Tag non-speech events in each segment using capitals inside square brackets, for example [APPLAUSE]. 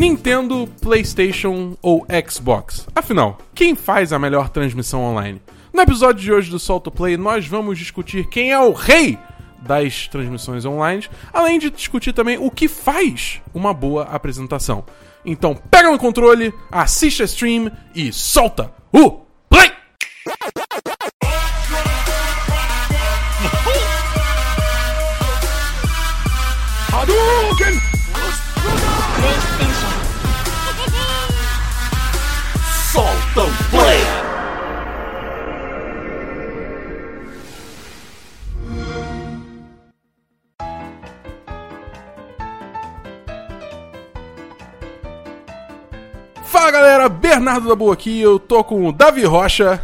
Nintendo, PlayStation ou Xbox? Afinal, quem faz a melhor transmissão online? No episódio de hoje do Solto Play, nós vamos discutir quem é o rei das transmissões online, além de discutir também o que faz uma boa apresentação. Então, pega no controle, assiste a stream e solta o play! Hadouken! Bernardo da Boa aqui, eu tô com o Davi Rocha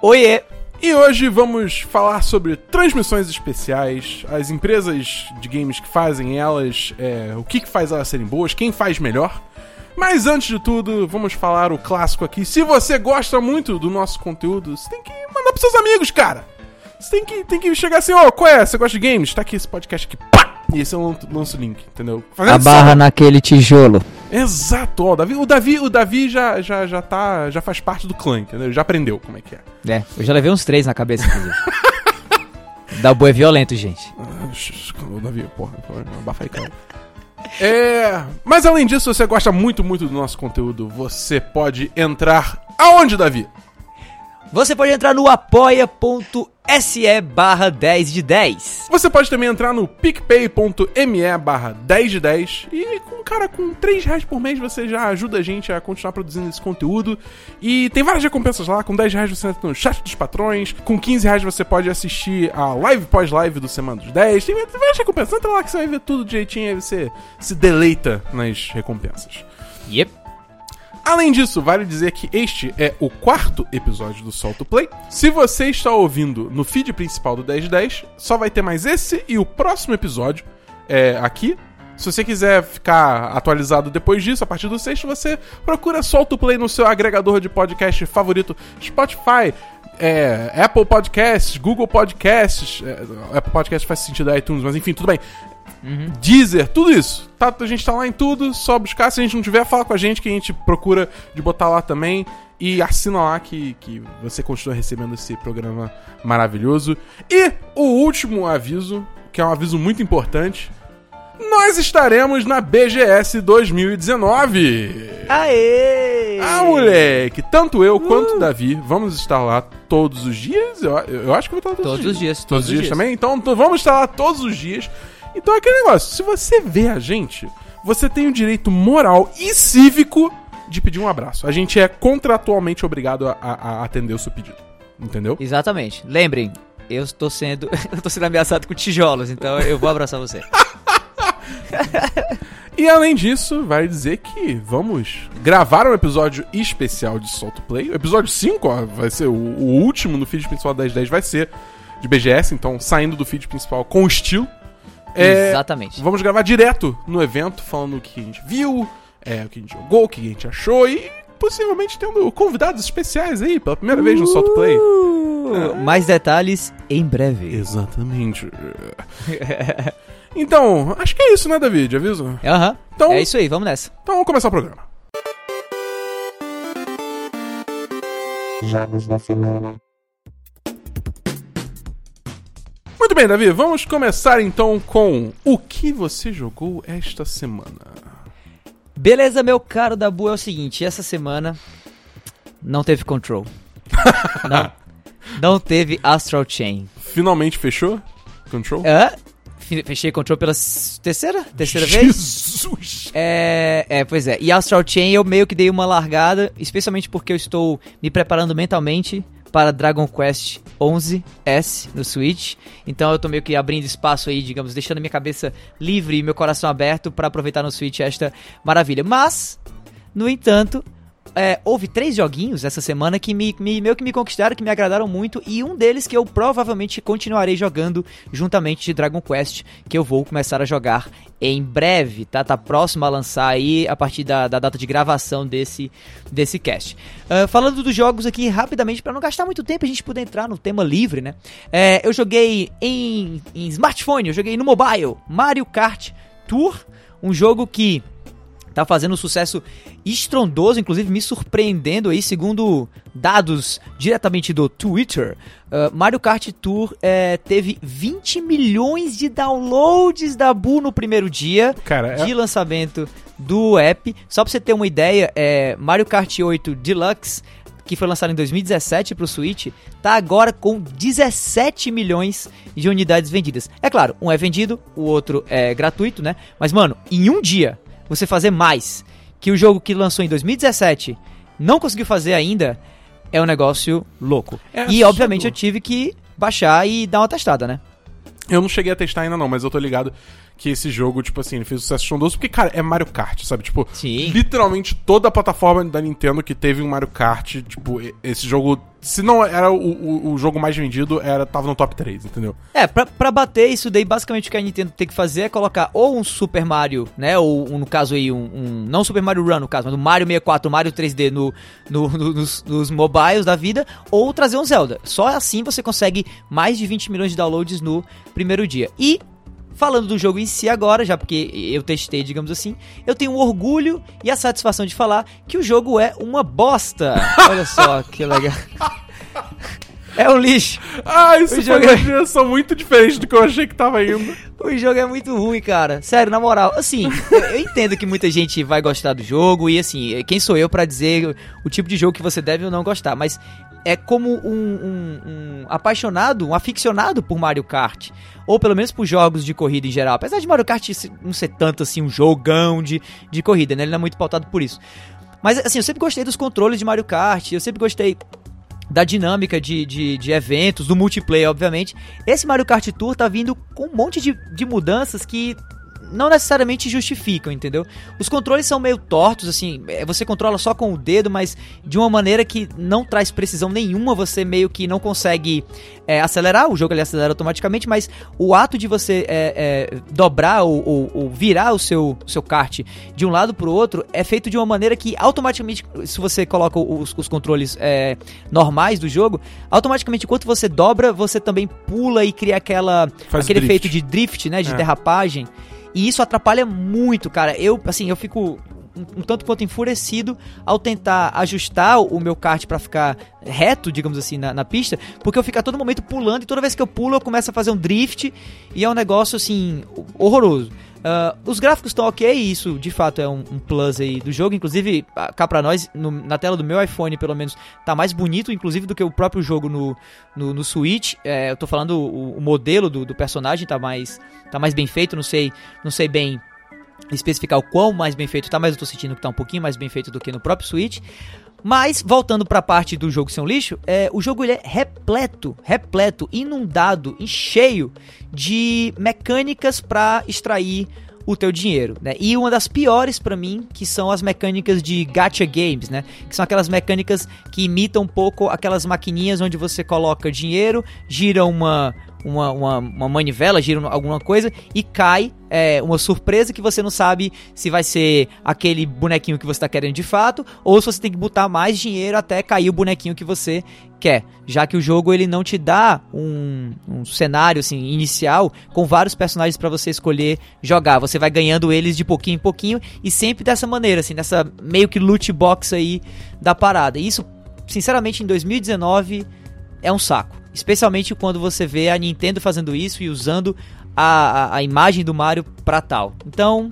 Oiê! e hoje vamos falar sobre transmissões especiais, as empresas de games que fazem elas, é, o que, que faz elas serem boas, quem faz melhor. Mas antes de tudo, vamos falar o clássico aqui. Se você gosta muito do nosso conteúdo, você tem que mandar pros seus amigos, cara. Você tem que, tem que chegar assim, ó, qual é? Você gosta de games? Tá aqui esse podcast aqui, pá! E esse eu lanço o link, entendeu? A Fazendo barra só- naquele tijolo. Exato, ó, o Davi, o Davi, o Davi já, já, já tá, já faz parte do clã, entendeu? Já aprendeu como é que é. É, eu já levei uns três na cabeça, inclusive. [LAUGHS] Dabu é violento, gente. Ah, O Davi, porra, abafa aí, cara. É, mas além disso, se você gosta muito, muito do nosso conteúdo, você pode entrar aonde, Davi? Você pode entrar no apoia.se barra 10 de 10. Você pode também entrar no picpay.me barra 10 de 10 e, com, cara, com 3 reais por mês você já ajuda a gente a continuar produzindo esse conteúdo. E tem várias recompensas lá, com 10 reais você entra no chat dos patrões, com 15 reais você pode assistir a live pós-live do Semana dos 10. Tem, tem várias recompensas, entra lá que você vai ver tudo direitinho e você se deleita nas recompensas. Yep. Além disso, vale dizer que este é o quarto episódio do Solto Play. Se você está ouvindo no feed principal do 1010, só vai ter mais esse e o próximo episódio é, aqui. Se você quiser ficar atualizado depois disso, a partir do sexto, você procura Solto Play no seu agregador de podcast favorito, Spotify, é, Apple Podcasts, Google Podcasts, é, Apple Podcasts faz sentido iTunes, mas enfim, tudo bem. Deezer, tudo isso. Tá, a gente tá lá em tudo, só buscar. Se a gente não tiver, fala com a gente que a gente procura de botar lá também. E assina lá que, que você continua recebendo esse programa maravilhoso. E o último aviso, que é um aviso muito importante. Nós estaremos na BGS 2019. Aê! Ah, moleque! Tanto eu quanto o Davi vamos estar lá todos os dias. Eu, eu acho que eu vou estar todos, Todos os dias, Todos, todos os dias, dias. também? Então vamos estar lá todos os dias. Então é aquele negócio: se você vê a gente, você tem o direito moral e cívico de pedir um abraço. A gente é contratualmente obrigado a, a- a atender o seu pedido. Entendeu? Exatamente. Lembrem, eu estou sendo. [LAUGHS] eu tô sendo ameaçado com tijolos, então eu vou abraçar você. [LAUGHS] E além disso, vai dizer que vamos gravar um episódio especial de Solto Play. O episódio 5, ó, vai ser o, o último no feed principal 1010, vai ser de BGS, então saindo do feed principal com estilo. É, Exatamente. Vamos gravar direto no evento, falando o que a gente viu, é, o que a gente jogou, o que a gente achou e possivelmente tendo convidados especiais aí pela primeira vez no Solto Play. Uh, mais detalhes em breve. Exatamente. [LAUGHS] Então, acho que é isso, né, David? Aviso? Aham. Então- É isso aí, vamos nessa. Então vamos começar o programa. Jogos da semana. Muito bem, Davi, vamos começar então com o que você jogou esta semana. Beleza, meu caro Dabu, é o seguinte, essa semana não teve Control. [LAUGHS] não. Não teve Astral Chain. Finalmente fechou? Control? Hã? Fe- Fechei Control pela terceira? Terceira vez? Jesus! É, é, pois é. E Astral Chain eu meio que dei uma largada, especialmente porque eu estou me preparando mentalmente para Dragon Quest 11S no Switch. Então eu tô meio que abrindo espaço aí, digamos, deixando minha cabeça livre e meu coração aberto para aproveitar no Switch esta maravilha. Mas, no entanto, é, houve três joguinhos essa semana que me, me- meio que me conquistaram, que me agradaram muito, e um deles que eu provavelmente continuarei jogando juntamente de Dragon Quest, que eu vou começar a jogar em breve, tá? Tá próximo a lançar aí a partir da, da data de gravação desse, desse cast. Ah, falando dos jogos aqui rapidamente, para não gastar muito tempo, a gente poder entrar no tema livre, né? É, eu joguei em, em smartphone, eu joguei no mobile, Mario Kart Tour, um jogo que tá fazendo um sucesso estrondoso, inclusive me surpreendendo aí, segundo dados diretamente do Twitter. Uh, Mario Kart Tour é, teve 20 milhões de downloads da Bu no primeiro dia Cara, de é, lançamento do app. Só pra você ter uma ideia, é, Mario Kart 8 Deluxe, que foi lançado em 2017 pro Switch, tá agora com 17 milhões de unidades vendidas. É claro, um é vendido, o outro é gratuito, né? Mas, mano, em um dia, você fazer mais que o jogo que lançou em 2017 não conseguiu fazer ainda, é um negócio louco. É e, obviamente, eu tive que baixar e dar uma testada, né? eu não cheguei a testar ainda não, mas eu tô ligado que esse jogo, tipo assim, ele fez sucesso estrondoso, porque, cara, é Mario Kart, sabe? Tipo, Sim. literalmente toda a plataforma da Nintendo que teve um Mario Kart, tipo, esse jogo, se não era o, o, o jogo mais vendido, era, tava no top 3, entendeu? É, pra, pra bater isso daí, basicamente o que a Nintendo tem que fazer é colocar ou um Super Mario, né? Ou um, no caso aí, um, um- Não Super Mario Run, no caso, mas um Mario 64, um Mario 3D no, no- [LAUGHS] no- nos, nos mobiles da vida, ou trazer um Zelda. Só assim você consegue mais de 20 milhões de downloads no primeiro dia. E. Falando do jogo em si agora, já porque eu testei, digamos assim, eu tenho o orgulho e a satisfação de falar que o jogo é uma bosta. [LAUGHS] Olha só que legal. [LAUGHS] É um lixo. Ah, isso O foi jogo uma é- direção muito diferente do que eu achei que tava indo. O jogo é muito ruim, cara. Sério, na moral. Assim, eu, eu entendo que muita gente vai gostar do jogo e assim, quem sou eu pra dizer o tipo de jogo que você deve ou não gostar, mas é como um, um- um apaixonado, um aficionado por Mario Kart, ou pelo menos por jogos de corrida em geral. Apesar de Mario Kart não ser tanto assim um jogão de, de corrida, né? Ele não é muito pautado por isso. Mas assim, eu sempre gostei dos controles de Mario Kart, eu sempre gostei da dinâmica de, de, de eventos, do multiplayer, obviamente. Esse Mario Kart Tour tá vindo com um monte de, de mudanças que não necessariamente justificam, entendeu? Os controles são meio tortos, assim, é, você controla só com o dedo, mas de uma maneira que não traz precisão nenhuma, você meio que não consegue é, acelerar, o jogo ele acelera automaticamente, mas o ato de você é, é, dobrar ou, ou- ou virar o seu, o seu kart de um lado pro outro é feito de uma maneira que automaticamente, se você coloca os, os controles é, normais do jogo, automaticamente enquanto você dobra, você também pula e cria aquela Faz aquele drift. efeito de drift, né, de É. derrapagem. E isso atrapalha muito, cara. Eu, assim, eu fico um, um tanto quanto enfurecido ao tentar ajustar o meu kart pra ficar reto, digamos assim, na, na pista, porque eu fico a todo momento pulando e toda vez que eu pulo eu começo a fazer um drift e é um negócio, assim, horroroso. Ah, os gráficos estão ok, isso de fato é um, um plus aí do jogo. Inclusive, ah, cá pra nós, no- na tela do meu iPhone, pelo menos, tá mais bonito, inclusive, do que o próprio jogo no, no, no Switch. É, eu tô falando o, o modelo do, do personagem tá mais, tá mais bem feito, não sei, não sei bem especificar o quão mais bem feito tá, mas eu tô sentindo que tá um pouquinho mais bem feito do que no próprio Switch. Mas, voltando pra parte do jogo ser um lixo, é, o jogo é repleto, repleto, inundado cheio de mecânicas pra extrair o teu dinheiro, né? E uma das piores pra mim, que são as mecânicas de gacha games, né? Que são aquelas mecânicas que imitam um pouco aquelas maquininhas onde você coloca dinheiro, gira uma uma, uma, uma manivela, gira alguma coisa e cai é, uma surpresa que você não sabe se vai ser aquele bonequinho que você está querendo de fato ou se você tem que botar mais dinheiro até cair o bonequinho que você quer, já que o jogo ele não te dá um, um cenário assim inicial com vários personagens para você escolher jogar, você vai ganhando eles de pouquinho em pouquinho e sempre dessa maneira, assim, nessa meio que loot box aí da parada. Isso, sinceramente, em 2019 é um saco. Especialmente quando você vê a Nintendo fazendo isso e usando a, a, a imagem do Mario pra tal. Então,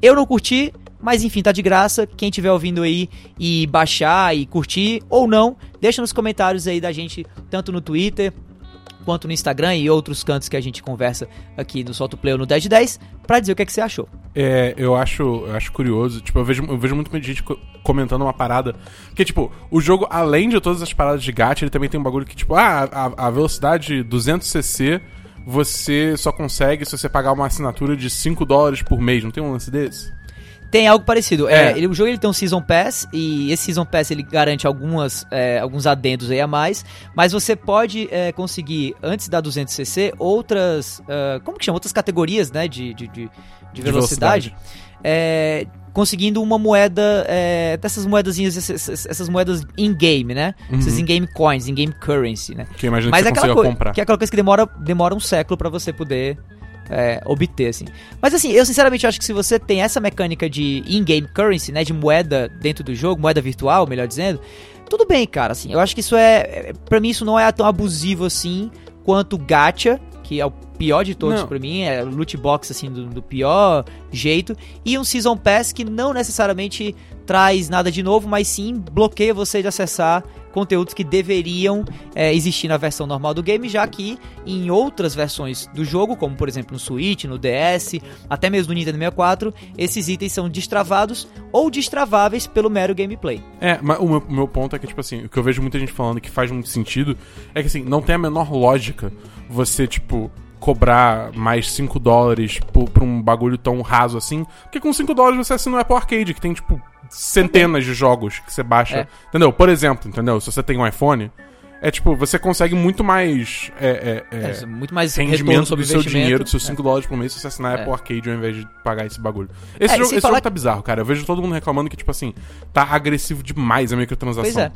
eu não curti, mas enfim, tá de graça. Quem tiver ouvindo aí e baixar e curtir ou não, deixa nos comentários aí da gente, tanto no Twitter quanto no Instagram e outros cantos que a gente conversa aqui no Solto Play ou no 10 de 10, pra dizer o que, é que você achou. É, eu acho, eu acho curioso. Tipo, eu vejo, eu vejo muito gente co- comentando uma parada. Que, tipo, o jogo, além de todas as paradas de gacha, ele também tem um bagulho que, tipo, ah, a, a velocidade 200cc você só consegue se você pagar uma assinatura de 5 dólares por mês. Não tem um lance desse? Tem algo parecido. É. É, ele- o jogo ele tem um Season Pass e esse Season Pass ele garante algumas, é, alguns adendos aí a mais, mas você pode é, conseguir, antes da 200cc, outras, ah, como que chama? Outras categorias, né, de, de, de, de velocidade. É, conseguindo uma moeda, é, dessas moedazinhas, essas, essas moedas in-game, né? Essas in-game coins, in-game currency, né? Que eu imagino Mas que é você aquela consiga coisa, comprar. que é aquela coisa que demora, demora um século pra você poder é, obter, assim. Mas assim, eu sinceramente acho que se você tem essa mecânica de in-game currency, né, de moeda dentro do jogo, moeda virtual, melhor dizendo, tudo bem, cara, assim, eu acho que isso é, é para mim isso não é tão abusivo assim quanto gacha, que é o pior de todos para mim, é loot box assim do, do, pior jeito, e um season pass que não necessariamente traz nada de novo, mas sim bloqueia você de acessar conteúdos que deveriam é, existir na versão normal do game, já que em outras versões do jogo, como por exemplo no Switch, no DS, até mesmo no Nintendo 64, esses itens são destravados ou destraváveis pelo mero gameplay. É, mas o meu, meu ponto é que, tipo assim, o que eu vejo muita gente falando que faz muito sentido é que, assim, não tem a menor lógica você, tipo, cobrar mais 5 dólares por, por, um bagulho tão raso assim. Porque com 5 dólares você assina o Apple Arcade, que tem, tipo, centenas de jogos que você baixa. É. Entendeu? Por exemplo, entendeu? Se você tem um iPhone, é tipo, você consegue muito mais. É, é, é, é muito mais rendimento do seu dinheiro, dos seus 5 dólares por mês, se você assinar é. Apple Arcade ao invés de pagar esse bagulho. Esse, jogo, esse jogo tá bizarro, cara. Eu vejo todo mundo reclamando que, tipo assim, tá agressivo demais a microtransação. Pois é.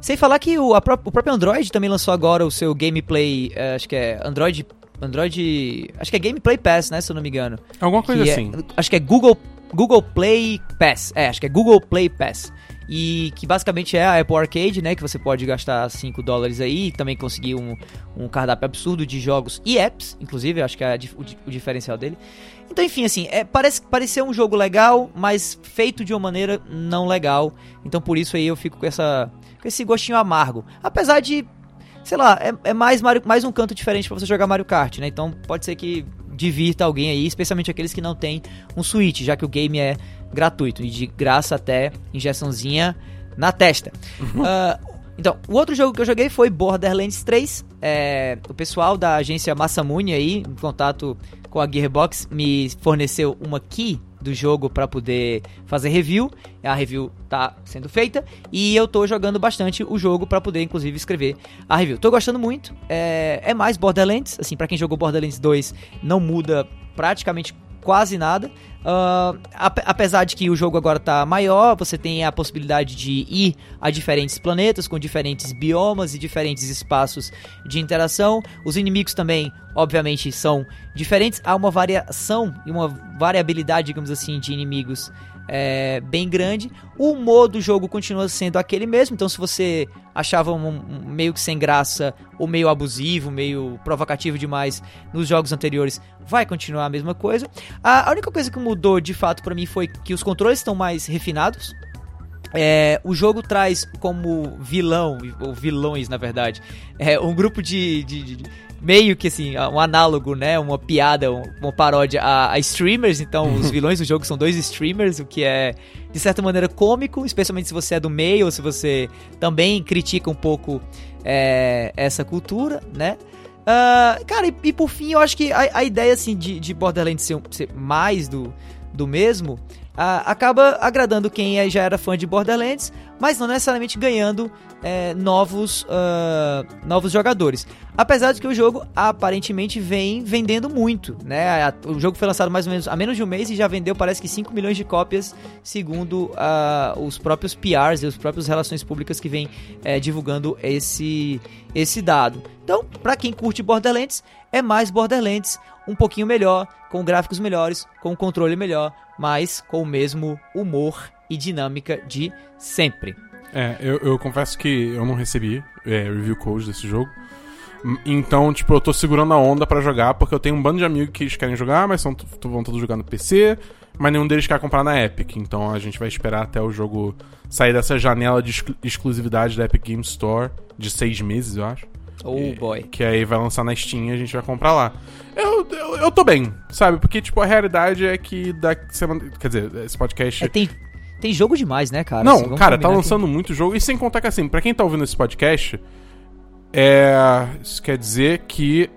Sem falar que o, pró o próprio Android também lançou agora o seu gameplay, acho que é Android. Android. Acho que é Gameplay Pass, né? Se eu não me engano. Alguma coisa assim. acho que é Google Google Play Pass. É, acho que é Google Play Pass. E que basicamente é a Apple Arcade, né? Que você pode gastar 5 dólares aí e também conseguir um, um cardápio absurdo de jogos e apps, inclusive, acho que é o, o diferencial dele. Então, enfim, assim, é, parece parecer um jogo legal, mas feito de uma maneira não legal. Então, por isso aí eu fico com, essa, com esse gostinho amargo. Apesar de, sei lá, é, é mais, Mario, mais um canto diferente para você jogar Mario Kart, né? Então, pode ser que divirta alguém aí, especialmente aqueles que não têm um Switch, já que o game é gratuito e de graça até injeçãozinha na testa. Uh, então, o outro jogo que eu joguei foi Borderlands 3. É, o pessoal da agência Massamune aí, em contato com a Gearbox, me forneceu uma key do jogo para poder fazer review. A review tá sendo feita e eu tô jogando bastante o jogo para poder inclusive escrever a review. Tô gostando muito. É, é mais Borderlands, assim, para quem jogou Borderlands 2, não muda praticamente quase nada. Uh, apesar de que o jogo agora está maior, você tem a possibilidade de ir a diferentes planetas com diferentes biomas e diferentes espaços de interação. Os inimigos também, obviamente, são diferentes. Há uma variação e uma variabilidade, digamos assim, de inimigos é, bem grande. O humor do jogo continua sendo aquele mesmo, então se você achava um, um, meio que sem graça, ou meio abusivo, meio provocativo demais nos jogos anteriores, vai continuar a mesma coisa. A, a única coisa que mudou de fato para mim foi que os controles estão mais refinados. É, o jogo traz como vilão, ou vilões na verdade, é, um grupo de, de, de meio que assim, um análogo, né? Uma piada, uma paródia a, a streamers. Então, os [LAUGHS] vilões do jogo são dois streamers, o que é, de certa maneira, cômico, especialmente se você é do meio ou se você também critica um pouco é, essa cultura, né? Uh, cara, e, e, por fim, eu acho que a, a ideia assim, de, de Borderlands ser, ser mais do, do mesmo acaba agradando quem é, já era fã de Borderlands, mas não necessariamente ganhando é, novos, uh, novos jogadores. Apesar de que o jogo aparentemente vem vendendo muito, né? O jogo foi lançado mais ou menos há menos de um mês e já vendeu parece que 5 milhões de cópias, segundo uh, os próprios PRs e os próprios relações públicas que vêm é, divulgando esse, esse dado. Então, para quem curte Borderlands, é mais Borderlands, um pouquinho melhor, com gráficos melhores, com controle melhor, mas com o mesmo humor e dinâmica de sempre. É, eu, eu confesso que eu não recebi é, review code desse jogo. Então, tipo, eu tô segurando a onda para jogar, porque eu tenho um bando de amigos que eles querem jogar, mas são, vão todos jogar no PC, mas nenhum deles quer comprar na Epic. Então a gente vai esperar até o jogo sair dessa janela de exclusividade da Epic Game Store de seis meses, eu acho. Oh boy. Que aí vai lançar na Steam e a gente vai comprar lá. Eu, eu, eu tô bem, sabe? Porque, tipo, a realidade é que da semana. Quer dizer, esse podcast. É, tem, tem jogo demais, né, cara? Não, assim, cara, tá lançando aqui. muito jogo. E sem contar que, assim, pra quem tá ouvindo esse podcast, é. Isso quer dizer que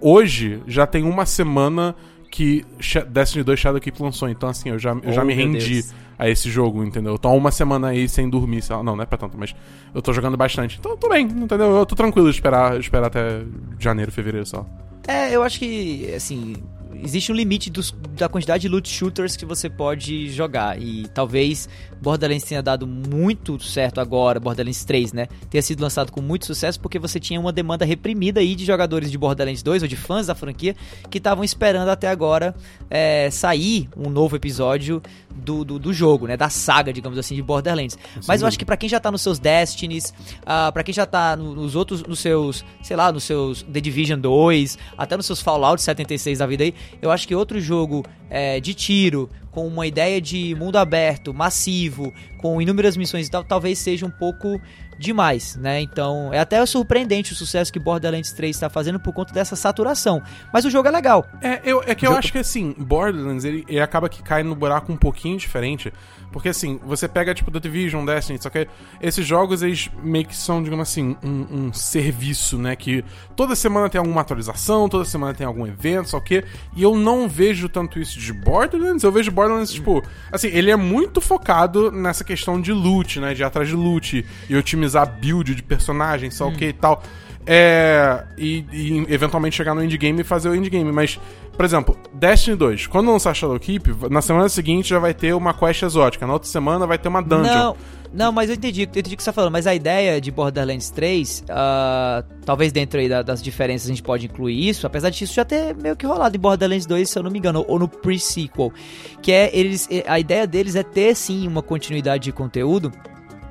hoje já tem uma semana que Destiny 2 Shadowkeep lançou. Então, assim, eu já, eu oh, já me rendi. Deus a esse jogo, entendeu? Eu tô há uma semana aí sem dormir, sei lá. Não, não é pra tanto, mas eu tô jogando bastante. Então tô bem, entendeu? Eu tô tranquilo de esperar, esperar até janeiro, fevereiro só. É, eu acho que, assim, existe um limite dos, da quantidade de loot shooters que você pode jogar. E talvez Borderlands tenha dado muito certo agora, Borderlands 3, né? Tenha sido lançado com muito sucesso porque você tinha uma demanda reprimida aí de jogadores de Borderlands 2 ou de fãs da franquia que estavam esperando até agora é, sair um novo episódio do, do, do, jogo, né? Da saga, digamos assim, de Borderlands. Sim, Mas eu acho que para quem já tá nos seus Destinies, uh, para quem já tá nos outros, nos seus, sei lá, nos seus The Division 2, até nos seus Fallout 76 da vida aí, eu acho que outro jogo é, de tiro, com uma ideia de mundo aberto, massivo, com inúmeras missões e tal, talvez seja um pouco demais, né? Então, é até surpreendente o sucesso que Borderlands 3 está fazendo por conta dessa saturação. Mas o jogo é legal. É, eu, é que eu acho que assim, Borderlands, ele, ele acaba que cai no buraco um pouquinho diferente. Porque assim, você pega tipo The Division, Destiny, só que esses jogos eles meio que são, digamos assim, um, um, serviço, né? Que toda semana tem alguma atualização, toda semana tem algum evento, só que. E eu não vejo tanto isso de Borderlands, eu vejo Borderlands, tipo, assim, ele é muito focado nessa questão de loot, né? De ir atrás de loot e otimizar build de personagem, só o hum. que e tal. É, e, e, eventualmente chegar no endgame e fazer o endgame. Mas, por exemplo, Destiny 2, quando lançar Shadowkeep, na semana seguinte já vai ter uma quest exótica, na outra semana vai ter uma dungeon. Não. Não, mas eu entendi, eu entendi o que você tá falando, mas a ideia de Borderlands 3, uh, ah, talvez dentro aí da, das diferenças a gente pode incluir isso, apesar disso já ter meio que rolado em Borderlands 2, se eu não me engano, ou no pre-sequel, que é eles, a ideia deles é ter sim uma continuidade de conteúdo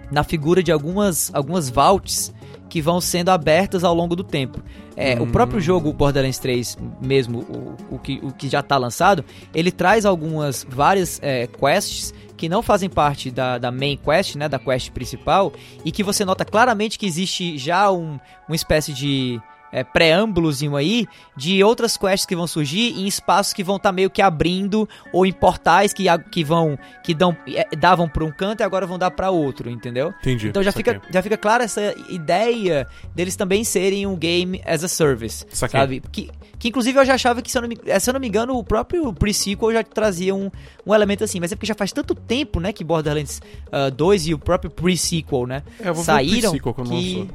na figura de algumas, algumas vaults que vão sendo abertas ao longo do tempo. É, hum. O próprio jogo Borderlands 3, mesmo, o, o, que, o que já está lançado, ele traz algumas, várias é, quests que não fazem parte da, da main quest, né, da quest principal, e que você nota claramente que existe já um, uma espécie de é, preâmbulozinho aí de outras quests que vão surgir em espaços que vão estar tá meio que abrindo ou em portais que, que vão que dão é, davam para um canto e agora vão dar para outro, entendeu? Entendi. Então já fica já fica clara essa ideia deles também serem um game as a service, Saquei. sabe? Que que inclusive eu já achava que, se eu não me, é, se eu não me engano, o próprio pre-sequel já trazia um, um elemento assim. Mas é porque já faz tanto tempo, né, que Borderlands uh, 2 e o próprio pre-sequel, né, é, saíram que... Lançou.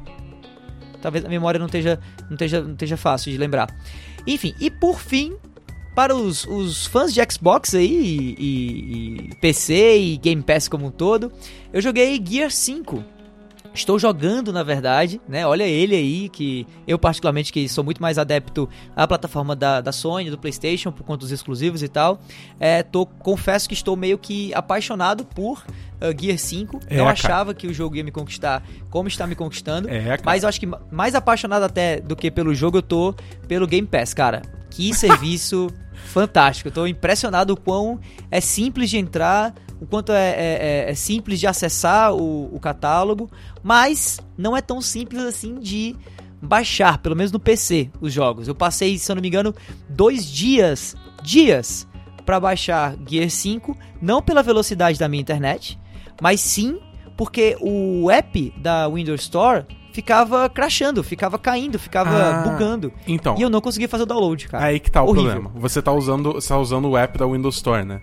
Talvez a memória não esteja, não esteja, não esteja fácil de lembrar. Enfim, e por fim, para os, os fãs de Xbox aí, e, e, e PC e Game Pass como um todo, eu joguei Gear 5 Estou jogando, na verdade, né? Olha ele aí, que eu particularmente que sou muito mais adepto à plataforma da, da Sony, do Playstation, por conta dos exclusivos e tal. É, tô, confesso que estou meio que apaixonado por uh, Gear 5. É, Não achava cara. que o jogo ia me conquistar como está me conquistando. É, mas eu acho que mais apaixonado até do que pelo jogo, eu tô pelo Game Pass, cara. Que serviço [LAUGHS] fantástico. Eu tô impressionado o quão é simples de entrar, o quanto é, é, é, é simples de acessar o, o, catálogo, mas não é tão simples assim de baixar, pelo menos no PC, os jogos. Eu passei, se eu não me engano, dois dias, dias, para baixar Gear 5, não pela velocidade da minha internet, mas sim porque o app da Windows Store ficava crashando, ficava caindo, ficava ah, bugando. Então. E eu não conseguia fazer o download, cara. Aí que tá o Horrível. problema. Você tá usando, tá usando o app da Windows Store, né?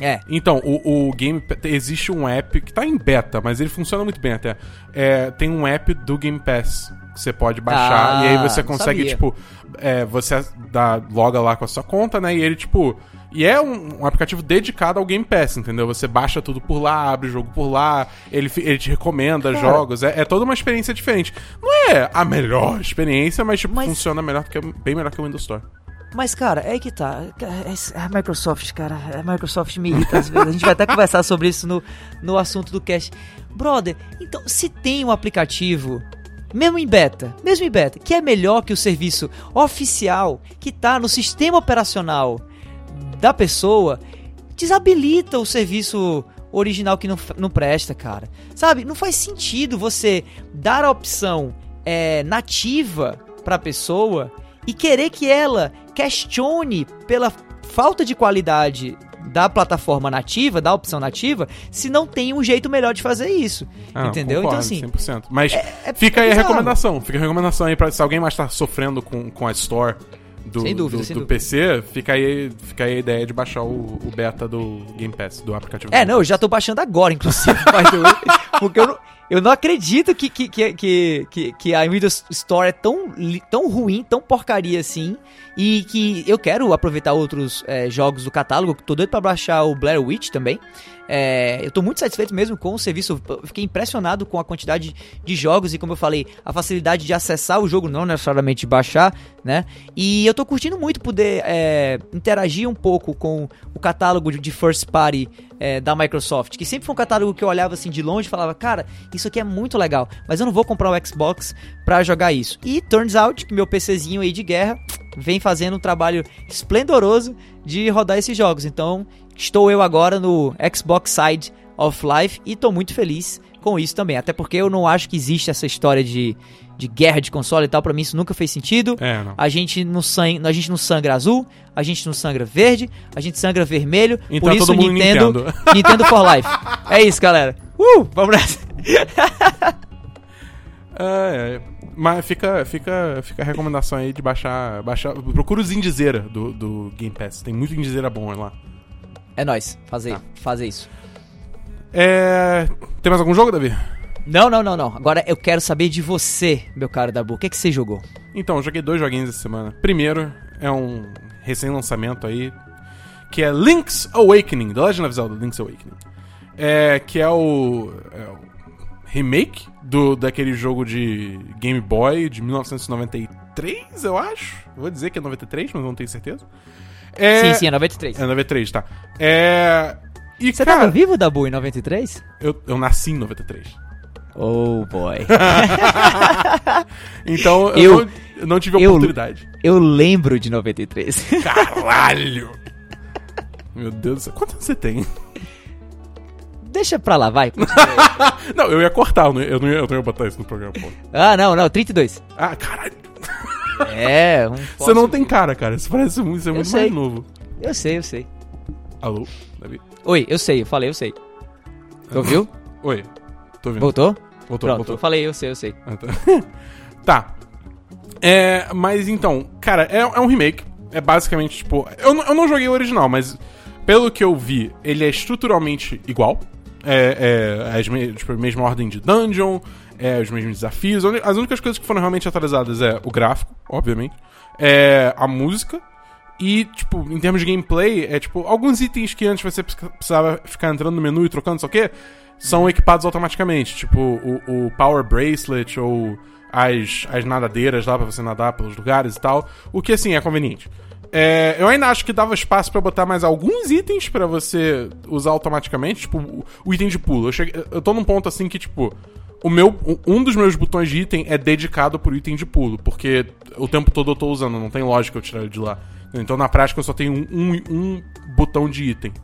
É. Então, o, o Game existe um app que tá em beta, mas ele funciona muito bem até. É, tem um app do Game Pass que você pode baixar ah, e aí você consegue, sabia. tipo, é, você dá, loga lá com a sua conta, né? E ele, tipo. E é um, um, aplicativo dedicado ao Game Pass, entendeu? Você baixa tudo por lá, abre o jogo por lá, ele, ele te recomenda Cara. jogos. É, é, toda uma experiência diferente. Não é a melhor experiência, mas, tipo, mas... funciona melhor que, bem melhor que o Windows Store. Mas, cara, é que tá. É, a Microsoft, cara, a Microsoft me irrita às vezes. A gente vai até conversar sobre isso no, no assunto do cast. Brother, então, se tem um aplicativo, mesmo em beta, mesmo em beta, que é melhor que o serviço oficial que tá no sistema operacional da pessoa, desabilita o serviço original que não, não presta, cara. Sabe? Não faz sentido você dar a opção é, nativa pra pessoa e querer que ela questione pela falta de qualidade da plataforma nativa, da opção nativa, se não tem um jeito melhor de fazer isso. Ah, entendeu? Concordo, então assim, 100%. Mas é, é, fica aí a recomendação, fica a recomendação aí para se alguém mais tá sofrendo com, com a Store do, dúvida, do, do. PC, fica aí, fica aí a ideia de baixar o, o beta do Game Pass, do aplicativo. É, não, eu já tô baixando agora, inclusive, [LAUGHS] porque eu não, Eu não acredito que, que, que, que, que, a Windows Store é tão, tão ruim, tão porcaria assim. E que eu quero aproveitar outros é, jogos do catálogo. Tô doido pra baixar o Blair Witch também. É, eu tô muito satisfeito mesmo com o serviço. Fiquei impressionado com a quantidade de jogos e, como eu falei, a facilidade de acessar o jogo, não necessariamente baixar, né? E eu tô curtindo muito poder é, interagir um pouco com o catálogo de- first party é, da Microsoft, que sempre foi um catálogo que eu olhava assim de longe e falava, cara, isso aqui é muito legal, mas eu não vou comprar o Xbox pra jogar isso. E turns out que meu PCzinho aí de guerra vem fazendo um trabalho esplendoroso de rodar esses jogos. Então, estou eu agora no Xbox Side of Life e tô muito feliz com isso também. Até porque eu não acho que existe essa história de, de guerra de console e tal. Pra mim isso nunca fez sentido. É. A gente, não sang... a gente não sangra azul, a gente não sangra verde, a gente sangra vermelho. Então por é isso todo Nintendo, Nintendo. [LAUGHS] Nintendo for Life. É isso, galera. Uh, vamos nessa. [LAUGHS] É, é. Mas fica, fica, fica a recomendação aí de baixar. baixar procura os indizeira do, do Game Pass. Tem muito indizeira bom lá. É nóis, fazer, Tá. fazer isso. É. Tem mais algum jogo, Davi? Não, não, não, não. Agora eu quero saber de você, meu caro Dabu. O que, que você jogou? Então, eu joguei dois joguinhos essa semana. Primeiro é um recém-lançamento aí, que é Link's Awakening, The Legend of Zelda Link's Awakening. É, que é o, é o remake do, daquele jogo de Game Boy de 1993, eu acho. Vou dizer que é 93, mas não tenho certeza. É, Sim, sim, é 93. É 93, tá. É... E, Você cara, tava vivo, Dabu, em 93? eu, eu nasci em 93. Oh, boy. [LAUGHS] Então, eu, Eu- não, não tive a oportunidade. eu lembro de 93. Caralho! Meu Deus do céu. Quanto você tem? Deixa pra lá, vai. [LAUGHS] Não, eu ia cortar, eu não ia, eu não ia, eu não ia botar isso no programa, pô. Ah, não, não, 32. Ah, caralho. É, um [LAUGHS] Você não tem cara, cara. Você parece muito, você é muito sei. mais novo. Eu sei, eu sei. Alô? Davi? Oi, eu sei, eu falei, eu sei. Tu ouviu? Oi. Tô ouvindo. Voltou? Voltou, Pronto, voltou. eu falei, eu sei, eu sei. Ah, tá. [LAUGHS] tá. É, mas então, cara, é, é um remake. É basicamente, tipo. Eu, eu não joguei o original, mas pelo que eu vi, ele é estruturalmente igual. É, é as me- tipo, a mesma ordem de dungeon, é, os mesmos desafios. As únicas coisas que foram realmente atualizadas é o gráfico, obviamente, é a música. E, tipo, em termos de gameplay, é tipo, alguns itens que antes você precisava ficar entrando no menu e trocando, só o quê? São equipados automaticamente. Tipo, o, o Power Bracelet ou as, as nadadeiras lá pra você nadar pelos lugares e tal. O que, assim, é conveniente. É, eu ainda acho que dava espaço pra botar mais alguns itens pra você usar automaticamente, tipo, o, item de pulo. Eu, cheguei, eu tô num ponto assim que, tipo, o meu, um dos meus botões de item é dedicado pro item de pulo, porque o tempo todo eu tô usando, não tem lógica eu tirar ele de lá. Então na prática eu só tenho um, um, um botão de item.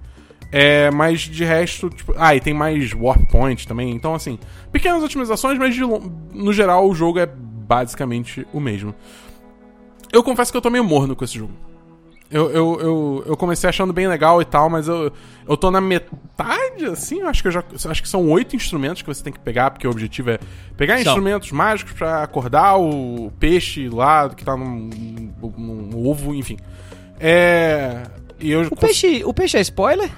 É, mas de resto, tipo, ah, e tem mais Warp Point também. Então, assim, pequenas otimizações, mas de no geral o jogo é basicamente o mesmo. Eu confesso que eu tô meio morno com esse jogo. Eu, eu, eu, eu comecei achando bem legal e tal, mas eu, eu tô na metade, assim, eu acho que eu já. Acho que são oito instrumentos que você tem que pegar, porque o objetivo é pegar instrumentos mágicos pra acordar o peixe lá que tá num, num- num ovo, enfim. É. E eu O peixe, o peixe é spoiler?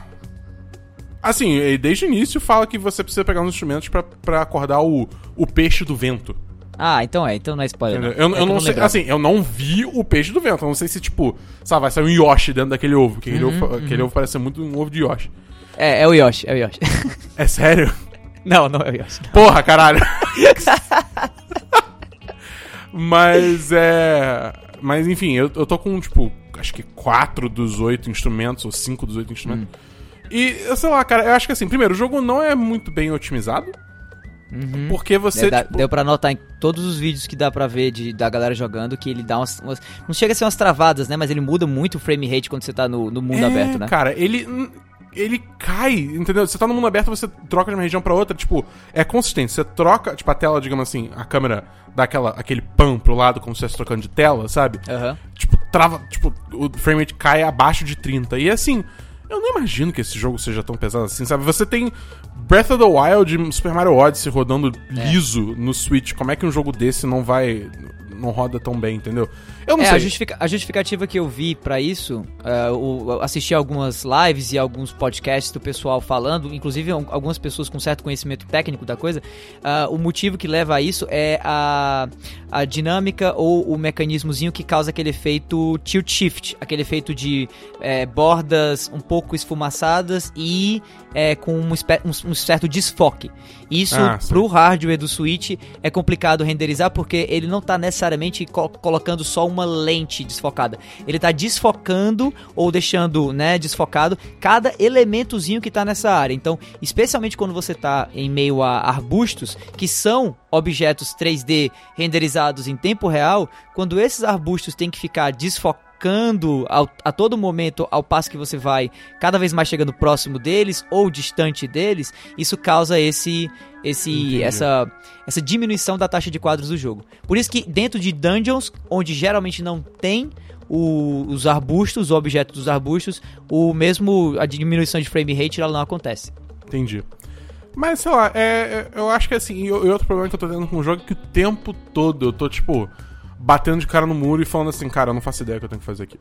Assim, desde o início fala que você precisa pegar uns instrumentos pra, pra acordar o, o peixe do vento. Ah, então é, então não é spoiler. Não. Eu, É eu não sei, assim, eu não vi o peixe do vento. Eu não sei se, tipo, sabe, vai sair um Yoshi dentro daquele ovo. Que aquele, ovo, aquele ovo parece muito um ovo de Yoshi. É, é o Yoshi, é o Yoshi. [LAUGHS] É sério? [LAUGHS] não, não é o Yoshi. Porra, caralho! [LAUGHS] Mas é. Mas enfim, eu, eu tô com, tipo, acho que quatro dos oito instrumentos, ou cinco dos oito instrumentos. E, eu sei lá, cara, eu acho que assim, primeiro, o jogo não é muito bem otimizado. Porque você. É, dá- tipo, Deu pra notar em todos os vídeos que dá pra ver de, da galera jogando que ele dá umas, umas- Não chega a ser umas travadas, né? Mas ele muda muito o frame rate quando você tá no, no mundo É, aberto, né? Cara, ele. Ele cai, entendeu? Você tá no mundo aberto, você troca de uma região pra outra, tipo, é consistente. Você troca, tipo, a tela, digamos assim, a câmera dá aquela, aquele pan pro lado, como se estivesse trocando de tela, sabe? Aham. Tipo, trava, tipo, o frame rate cai abaixo de 30. E assim, eu não imagino que esse jogo seja tão pesado assim, sabe? Você tem Breath of the Wild e Super Mario Odyssey rodando É. liso no Switch. Como é que um jogo desse não vai não roda tão bem, entendeu? Eu não é, sei. A, a justificativa que eu vi pra isso, é, o- assisti algumas lives e alguns podcasts do pessoal falando, inclusive al- algumas pessoas com certo conhecimento técnico da coisa, ah, o motivo que leva a isso é a, a dinâmica ou o mecanismozinho que causa aquele efeito tilt shift, aquele efeito de é, bordas um pouco esfumaçadas e é, com um, um- um certo desfoque. Isso Ah, pro hardware do Switch é complicado renderizar porque ele não tá necessariamente co- colocando só uma lente desfocada. Ele tá desfocando ou deixando, né, desfocado cada elementozinho que tá nessa área. Então, especialmente quando você tá em meio a arbustos, que são objetos 3D renderizados em tempo real, quando esses arbustos têm que ficar desfocando ao- a todo momento ao passo que você vai cada vez mais chegando próximo deles ou distante deles, isso causa esse esse Entendi. essa essa diminuição da taxa de quadros do jogo. Por isso que dentro de dungeons, onde geralmente não tem o- os arbustos, os objetos dos arbustos, o mesmo a diminuição de frame rate ela não acontece. Entendi. Mas, sei lá, é, é- eu acho que assim, e outro problema que eu tô tendo com o jogo é que o tempo todo eu tô, tipo, batendo de cara no muro e falando assim, cara, eu não faço ideia que eu tenho que fazer aqui.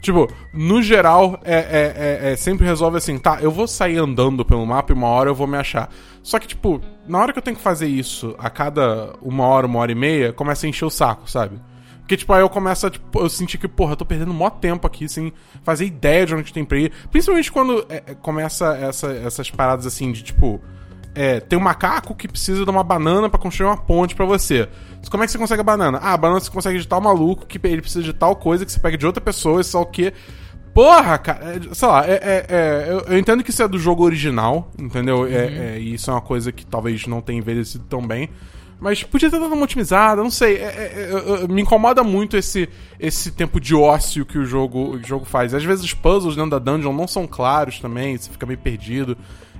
Tipo, no geral, é, é- é- é- sempre resolve assim, tá, eu vou sair andando pelo mapa e uma hora eu vou me achar. Só que, tipo, na hora que eu tenho que fazer isso, a cada uma hora, uma hora e meia, começa a encher o saco, sabe? Porque, tipo, aí eu começo a, tipo, eu senti que, porra, eu tô perdendo mó tempo aqui sem fazer ideia de onde tem pra ir. Principalmente quando é, é, começa essa- essas paradas assim de, tipo, é, tem um macaco que precisa de uma banana pra construir uma ponte pra você. Como é que você consegue a banana? Ah, a banana você consegue de tal maluco que ele precisa de tal coisa que você pega de outra pessoa e só o quê. Porra, cara, é, sei lá, é, é- é, eu, eu entendo que isso é do jogo original, entendeu? É, é, e isso é uma coisa que talvez não tenha envelhecido tão bem. Mas podia ter dado uma otimizada, não sei. é- me incomoda muito esse, esse tempo de ócio que o jogo, o jogo faz. Às vezes os puzzles dentro da dungeon não são claros também, você fica meio perdido.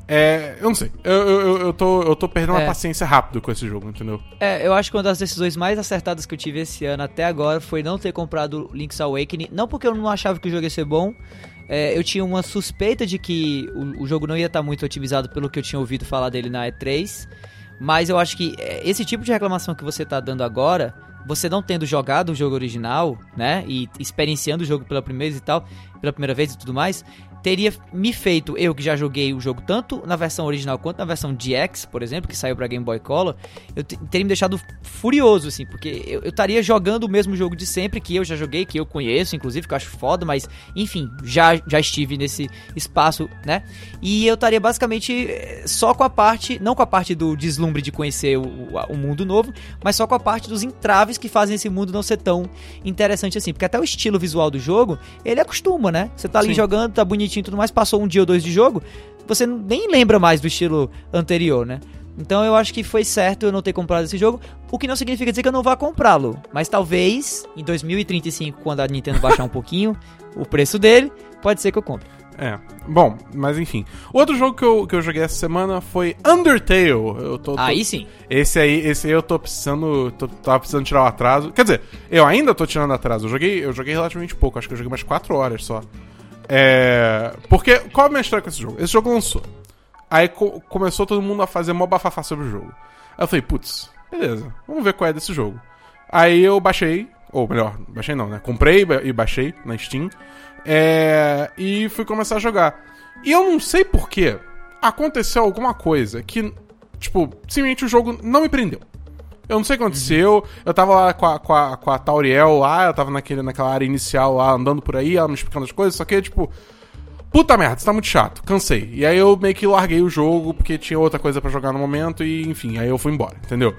É, eu não sei. Eu, eu, eu- tô, eu tô perdendo É. a paciência rápido com esse jogo, entendeu? É, eu acho que uma das decisões mais acertadas que eu tive esse ano até agora foi não ter comprado Link's Awakening. Não porque eu não achava que o jogo ia ser bom. é, eu tinha uma suspeita de que o, o jogo não ia estar muito otimizado pelo que eu tinha ouvido falar dele na E3. Mas eu acho que é, esse tipo de reclamação que você tá dando agora, você não tendo jogado o jogo original, né? E experienciando o jogo pela primeira vez e tal, pela primeira vez e tudo mais, teria me feito, eu que já joguei o jogo tanto na versão original quanto na versão DX, por exemplo, que saiu pra Game Boy Color, eu te- teria me deixado furioso, assim, porque eu estaria jogando o mesmo jogo de sempre que eu já joguei, que eu conheço, inclusive, que eu acho foda, mas, enfim, já, já estive nesse espaço, né? E eu estaria basicamente eh, só com a parte, não com a parte do deslumbre de conhecer o, o- o mundo novo, mas só com a parte dos entraves que fazem esse mundo não ser tão interessante assim. Porque até o estilo visual do jogo, ele acostuma, né? Você tá ali Sim. jogando, tá bonitinho e tudo mais, passou um dia ou dois de jogo, você nem lembra mais do estilo anterior, né? Então eu acho que foi certo eu não ter comprado esse jogo, o que não significa dizer que eu não vá comprá-lo. Mas talvez, em 2035, quando a Nintendo baixar um [LAUGHS] pouquinho o preço dele, pode ser que eu compre. É. Bom, mas enfim. O outro jogo que eu, que eu joguei essa semana foi Undertale. Eu tô, tô- Aí sim. Esse aí, esse aí eu tô precisando. Tô, tava precisando tirar o atraso. Quer dizer, eu ainda tô tirando atraso. Eu joguei, eu joguei relativamente pouco, acho que eu joguei umas 4 horas só. É. Porque. Qual é a minha história com esse jogo? Esse jogo lançou. Aí co- começou todo mundo a fazer mó bafafá sobre o jogo. Aí eu falei, putz, beleza, vamos ver qual é desse jogo. Aí eu baixei, ou melhor, baixei não, né? Comprei e ba- baixei na Steam. É, e fui começar a jogar. E eu não sei porquê, aconteceu alguma coisa que, tipo, simplesmente o jogo não me prendeu. Eu não sei o que aconteceu. Eu tava lá com a, com a, com a Tauriel lá, eu tava naquele, naquela área inicial lá, andando por aí, ela me explicando as coisas, só que, tipo, puta merda, isso tá muito chato, cansei. E aí eu meio que larguei o jogo porque tinha outra coisa pra jogar no momento e, enfim, aí eu fui embora, entendeu?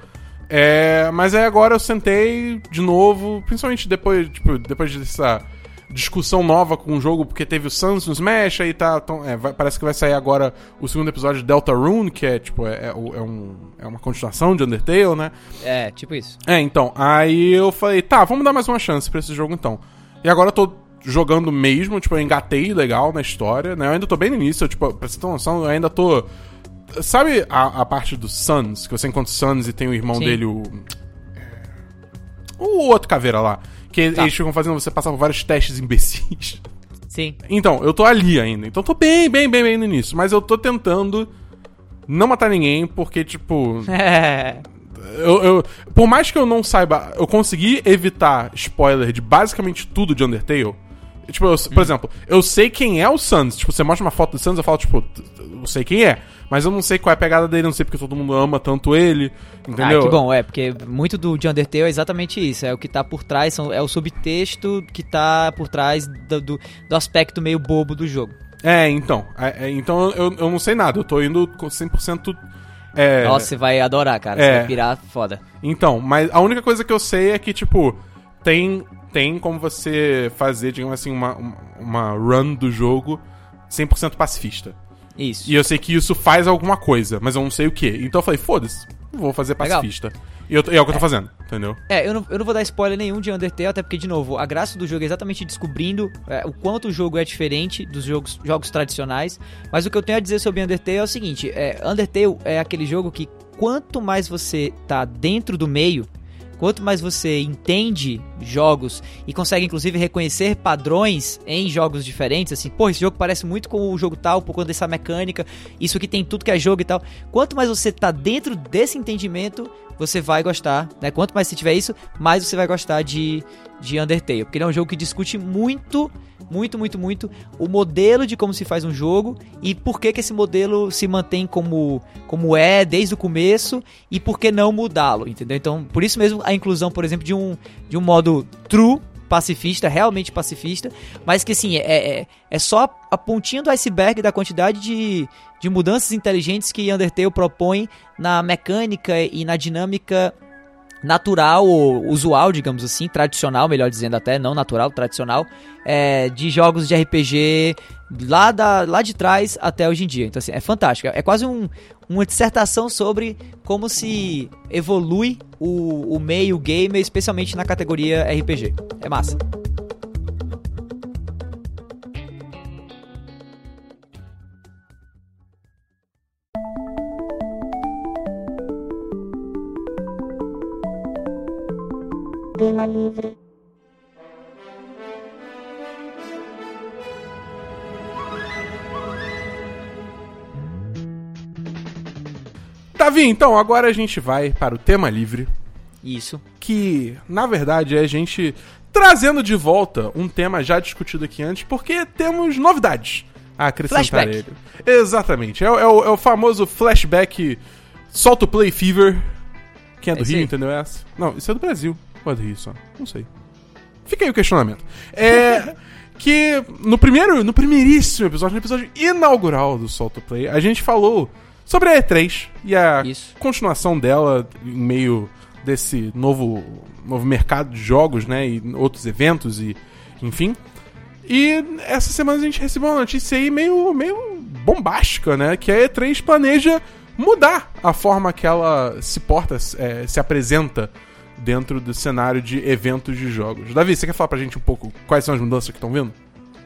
É, mas aí agora eu sentei de novo, principalmente depois, tipo, depois dessa discussão nova com o jogo, porque teve o Sans no Smash, aí tá. tão- é, vai- parece que vai sair agora o segundo episódio de Delta Rune, que é tipo, é, é, é um, é uma continuação de Undertale, né? É, tipo isso. É, então, aí eu falei, tá, vamos dar mais uma chance pra esse jogo então. E agora eu tô jogando mesmo, tipo, eu engatei legal na história, né? Eu ainda tô bem no início, eu, tipo, pra você ter uma noção, eu ainda tô. Sabe a, a parte do Suns, que você encontra o Suns e tem o irmão Sim. dele, o. O outro caveira lá. Que Tá. eles ficam fazendo você passar por vários testes imbecis. Sim. Então, eu tô ali ainda. Então, eu tô bem, bem, bem, bem no início. Mas eu tô tentando não matar ninguém, porque, tipo. É. [LAUGHS] Eu, eu- por mais que eu não saiba, eu consegui evitar spoiler de basicamente tudo de Undertale. Tipo, eu- por exemplo, eu sei quem é o Sans. Tipo, você mostra uma foto do Sans, eu falo, tipo, eu sei quem é. Mas eu não sei qual é a pegada dele, não sei porque todo mundo ama tanto ele. Entendeu? Ah, que bom, é, porque muito do de Undertale é exatamente isso, é o que tá por trás, são, é o subtexto que tá por trás do, do, do aspecto meio bobo do jogo. É, então. É, é, então eu, eu não sei nada, eu tô indo com 100%. É, Nossa, você vai adorar, cara, É. você vai pirar foda. Então, mas a única coisa que eu sei é que, tipo, tem, tem como você fazer, digamos assim, uma, uma run do jogo 100% pacifista. Isso. E eu sei que isso faz alguma coisa, mas eu não sei o que. Então eu falei, foda-se, vou fazer Legal. pacifista. E, eu, e é o que eu tô fazendo, entendeu? É, eu não, eu não vou dar spoiler nenhum de Undertale, até porque, de novo, a graça do jogo é exatamente descobrindo é, o quanto o jogo é diferente dos jogos, jogos tradicionais. Mas o que eu tenho a dizer sobre Undertale é o seguinte: é, Undertale é aquele jogo que quanto mais você tá dentro do meio, quanto mais você entende jogos e consegue inclusive reconhecer padrões em jogos diferentes, assim, pô, esse jogo parece muito com o jogo tal, por conta dessa mecânica, isso aqui tem tudo que é jogo e tal. Quanto mais você tá dentro desse entendimento, você vai gostar, né? Quanto mais você tiver isso, mais você vai gostar de, de Undertale, porque ele é um jogo que discute muito, muito, muito, muito o modelo de como se faz um jogo e por que que esse modelo se mantém como, como é desde o começo e por que não mudá-lo, entendeu? Então, por isso mesmo a inclusão, por exemplo, de um, de um modo true pacifista, realmente pacifista, mas que assim, é, é, é só a pontinha do iceberg da quantidade de, de mudanças inteligentes que Undertale propõe na mecânica e na dinâmica natural ou usual, digamos assim, tradicional, melhor dizendo até, não natural, tradicional, é, de jogos de RPG lá, da, lá de trás até hoje em dia. Então, assim, é fantástico. É quase um, uma dissertação sobre como se evolui o, o meio gamer, especialmente na categoria RPG. É massa. Tema livre. Davi, então, agora a gente vai para o tema livre, Isso. que na verdade é a gente trazendo de volta um tema já discutido aqui antes, porque temos novidades a acrescentar Flashback. ele. Exatamente. É, o- é o, é o famoso flashback Solto Play Fever. Quem é do É Rio, entendeu essa? Não, isso é do Brasil. Do Rio só? Não sei. Fica aí o questionamento. É. [LAUGHS] que no primeiro, no primeiríssimo episódio, no episódio inaugural do Solto Play, a gente falou sobre a E3 e a Isso. continuação dela em meio desse novo, novo mercado de jogos, né? E outros eventos e enfim. E essa semana a gente recebeu uma notícia aí meio, meio bombástica, né? Que a E3 planeja mudar a forma que ela se porta, é, se apresenta dentro do cenário de eventos de jogos. Davi, você quer falar pra gente um pouco quais são as mudanças que estão vindo?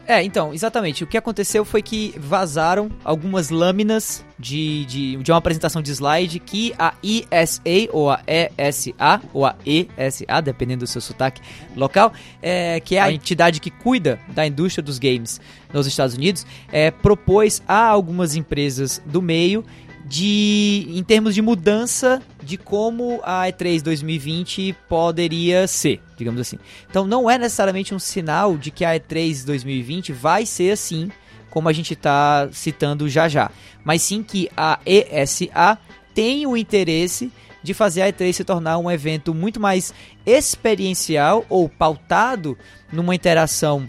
É, então, exatamente. O que aconteceu foi que vazaram algumas lâminas de, de, de uma apresentação de slide que a ESA, ou a ESA, ou a ESA, dependendo do seu sotaque local, é, que é a entidade que cuida da indústria dos games nos Estados Unidos, é, propôs a algumas empresas do meio de em termos de mudança de como a E3 2020 poderia ser, digamos assim. Então não é necessariamente um sinal de que a E3 2020 vai ser assim, como a gente está citando já já, mas sim que a ESA tem o interesse de fazer a E3 se tornar um evento muito mais experiencial ou pautado numa interação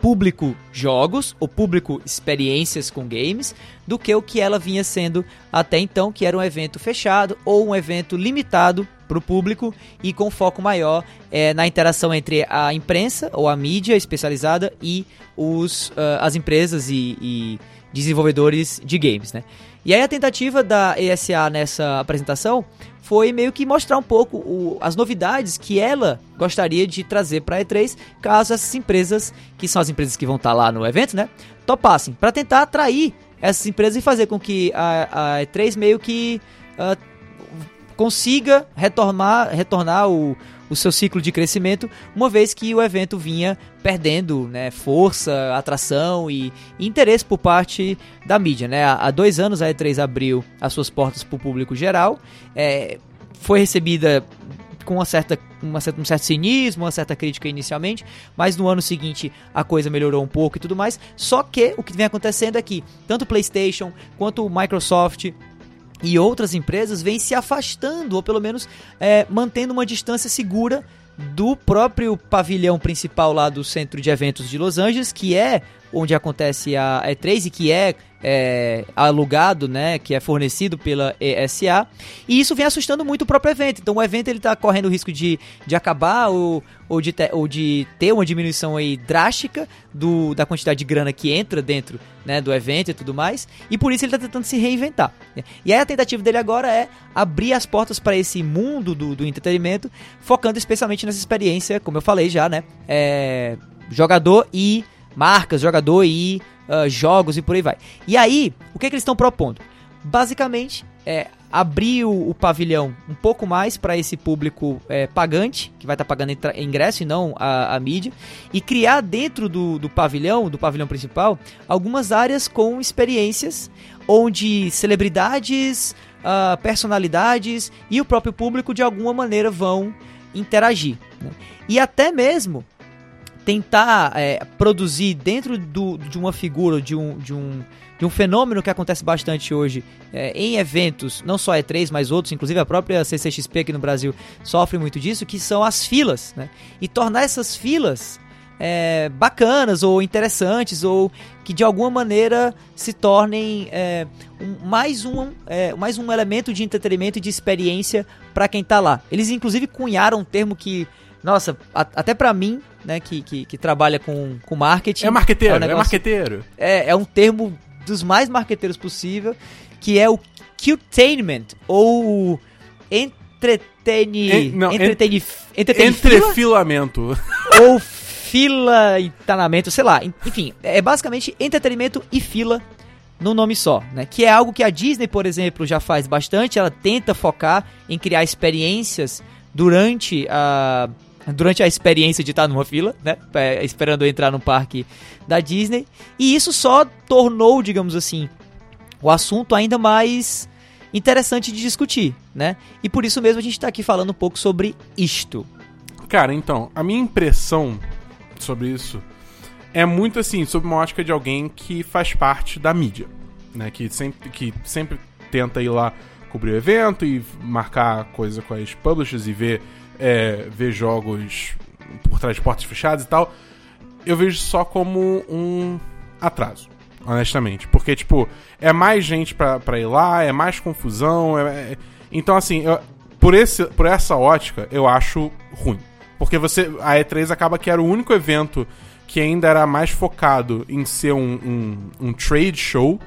público jogos ou público experiências com games do que o que ela vinha sendo até então, que era um evento fechado ou um evento limitado para o público e com foco maior eh, na interação entre a imprensa ou a mídia especializada e os, ah, as empresas e, e desenvolvedores de games, né? E aí a tentativa da ESA nessa apresentação foi meio que mostrar um pouco o- as novidades que ela gostaria de trazer para a E3, caso essas empresas, que são as empresas que vão estar lá no evento, né, topassem, para tentar atrair essas empresas e fazer com que a, a E3 meio que ah, consiga retornar, retornar o, o seu ciclo de crescimento, uma vez que o evento vinha perdendo né, força, atração e, interesse por parte da mídia. Né? Há dois anos a E3 abriu as suas portas para o público geral. É, foi recebida com uma certa, uma certa, um certo cinismo, uma certa crítica inicialmente, mas no ano seguinte a coisa melhorou um pouco e tudo mais. Só que o que vem acontecendo é que tanto o PlayStation quanto o Microsoft e outras empresas vêm se afastando, ou pelo menos é, mantendo uma distância segura do próprio pavilhão principal lá do centro de eventos de Los Angeles, que é onde acontece a E3 e que é, é, alugado, né, que é fornecido pela ESA, e isso vem assustando muito o próprio evento. Então o evento ele está correndo o risco de, de acabar ou, ou, de ter, ou de ter uma diminuição aí drástica do, da quantidade de grana que entra dentro né, do evento e tudo mais, e por isso ele está tentando se reinventar. E aí a tentativa dele agora é abrir as portas para esse mundo do, do entretenimento, focando especialmente nessa experiência, como eu falei já, né, é, jogador e marcas, jogador e uh, jogos e por aí vai. E aí, o que, é que eles estão propondo? Basicamente, é abrir o, o pavilhão um pouco mais para esse público é, pagante, que vai estar tá pagando ingresso e não a, a mídia, e criar dentro do, do pavilhão, do pavilhão principal, algumas áreas com experiências onde celebridades, uh, personalidades e o próprio público de alguma maneira vão interagir. Né? E até mesmo tentar é, produzir dentro do, de uma figura, de um, de, um, de um fenômeno que acontece bastante hoje é, em eventos, não só E3, mas outros, inclusive a própria CCXP aqui no Brasil sofre muito disso, que são as filas, né? E tornar essas filas é, bacanas ou interessantes ou que de alguma maneira se tornem é, um, mais, um, é, mais um elemento de entretenimento e de experiência para quem está lá. Eles inclusive cunharam um termo que nossa, até para mim, né, que, que, que, trabalha com, com marketing. É marqueteiro, é, um é negócio, é marqueteiro. É, é um termo dos mais marqueteiros possível, que é o cutainment, ou entretene... En, não, entretene, ent, entrefilamento. Ou fila entanamento, sei lá. Enfim, é basicamente entretenimento e fila num nome só, né? Que é algo que a Disney, por exemplo, já faz bastante. Ela tenta focar em criar experiências durante a durante a experiência de estar numa fila, né, é, esperando entrar no parque da Disney, e isso só tornou, digamos assim, o assunto ainda mais interessante de discutir, né? E por isso mesmo a gente está aqui falando um pouco sobre isto. Cara, então, a minha impressão sobre isso é muito assim, sob uma ótica de alguém que faz parte da mídia, né? Que sempre, que sempre tenta ir lá cobrir o evento e marcar coisa com as publishers e ver, é, ver jogos por trás de portas fechadas e tal, eu vejo só como um atraso, honestamente. Porque, tipo, é mais gente pra, pra ir lá, é mais confusão. É, é... Então, assim, eu, por, esse, por essa ótica, eu acho ruim. Porque você. A E3 acaba que era o único evento que ainda era mais focado em ser um, um, um trade show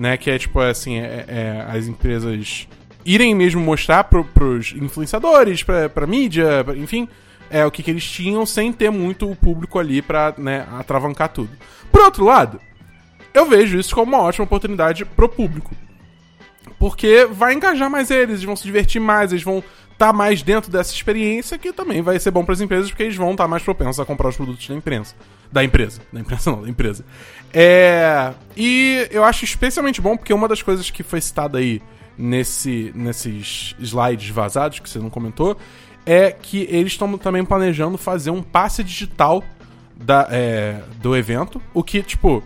né? Que é tipo assim, é, é, as empresas irem mesmo mostrar pro, pros influenciadores, pra, pra mídia, pra, enfim, é o que, que eles tinham sem ter muito o público ali pra né, atravancar tudo. Por outro lado, eu vejo isso como uma ótima oportunidade pro público. Porque vai engajar mais eles, eles vão se divertir mais, eles vão estar tá mais dentro dessa experiência, que também vai ser bom para as empresas, porque eles vão estar tá mais propensos a comprar os produtos da imprensa. Da empresa. Da imprensa não, da empresa. É, e eu acho especialmente bom porque uma das coisas que foi citada aí nesse, nesses slides vazados que você não comentou é que eles estão também planejando fazer um passe digital da, é, do evento, o que, tipo,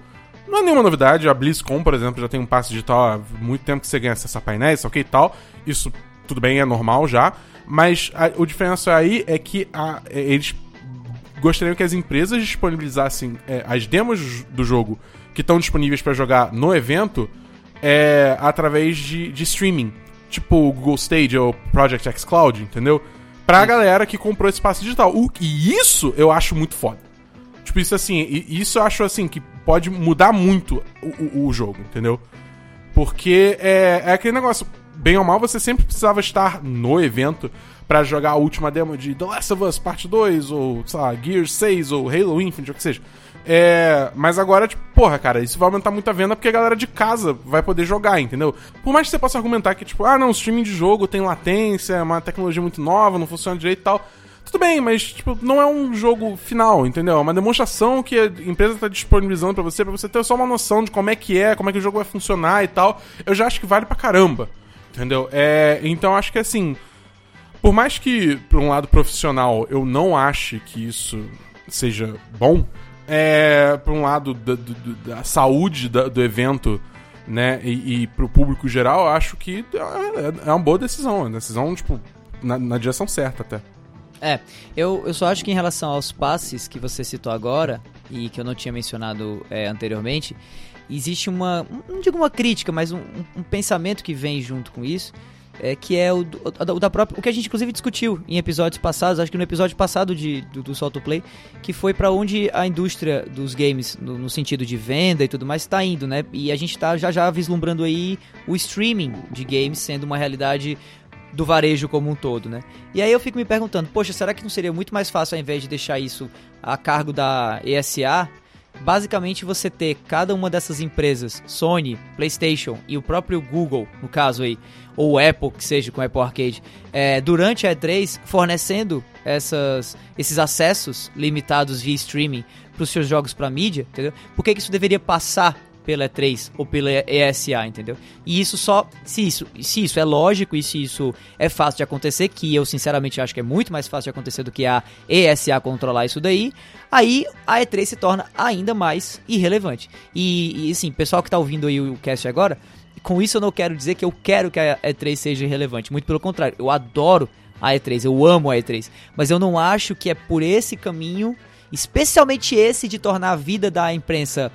não é nenhuma novidade. A BlizzCon, por exemplo, já tem um passe digital há muito tempo que você ganha acesso a painéis, ok e tal. Isso, tudo bem, é normal já. Mas a, o diferencial aí é que a, eles gostariam que as empresas disponibilizassem é, as demos do jogo que estão disponíveis para jogar no evento é, através de, de streaming. Tipo o Google Stage ou Project X Cloud, entendeu? Pra Sim. galera que comprou esse passe digital. O, e isso eu acho muito foda. Tipo, isso assim, isso eu acho assim que pode mudar muito o, o, o jogo, entendeu? Porque é, é aquele negócio, bem ou mal, você sempre precisava estar no evento para jogar a última demo de The Last of Us Parte 2, ou, sei lá, Gears 6, ou Halo Infinite, ou o que seja. É, mas agora, tipo, porra, cara, isso vai aumentar muito a venda porque a galera de casa vai poder jogar, entendeu? Por mais que você possa argumentar que, tipo, ah, não, streaming de jogo tem latência, é uma tecnologia muito nova, não funciona direito e tal. Tudo bem, mas, tipo, não é um jogo final, entendeu? É uma demonstração que a empresa tá disponibilizando para você, para você ter só uma noção de como é que é, como é que o jogo vai funcionar e tal. Eu já acho que vale pra caramba, entendeu? É, então acho que, assim, Por mais que, por um lado profissional, eu não ache que isso seja bom, é, por um lado da, da, saúde da, do evento, né, e, e pro público geral, eu acho que é, é uma boa decisão. Uma decisão, tipo, na, na direção certa até. É, eu, eu só acho que em relação aos passes que você citou agora, e que eu não tinha mencionado é, anteriormente, existe uma, não digo uma crítica, mas um, um pensamento que vem junto com isso, é, que é o, o, da própria, o que a gente inclusive discutiu em episódios passados, acho que no episódio passado de, do, do Solto Play, que foi para onde a indústria dos games, no, no, sentido de venda e tudo mais, está indo, né? E a gente está já já vislumbrando aí o streaming de games sendo uma realidade do varejo como um todo, né? E aí eu fico me perguntando, poxa, será que não seria muito mais fácil ao invés de deixar isso a cargo da ESA, basicamente você ter cada uma dessas empresas, Sony, PlayStation e o próprio Google, no caso aí, ou Apple, que seja com Apple Arcade, é, durante a E3 fornecendo essas, esses acessos limitados via streaming para os seus jogos para mídia, entendeu? Por que, que isso deveria passar pela E3 ou pela ESA, entendeu? E isso só, se isso, se isso é lógico e se isso é fácil de acontecer, que eu sinceramente acho que é muito mais fácil de acontecer do que a ESA controlar isso daí, aí a E3 se torna ainda mais irrelevante. E, e assim, pessoal que tá ouvindo aí o cast agora, com isso eu não quero dizer que eu quero que a E3 seja irrelevante, muito pelo contrário, eu adoro a E3, eu amo a E3, mas eu não acho que é por esse caminho, especialmente esse de tornar a vida da imprensa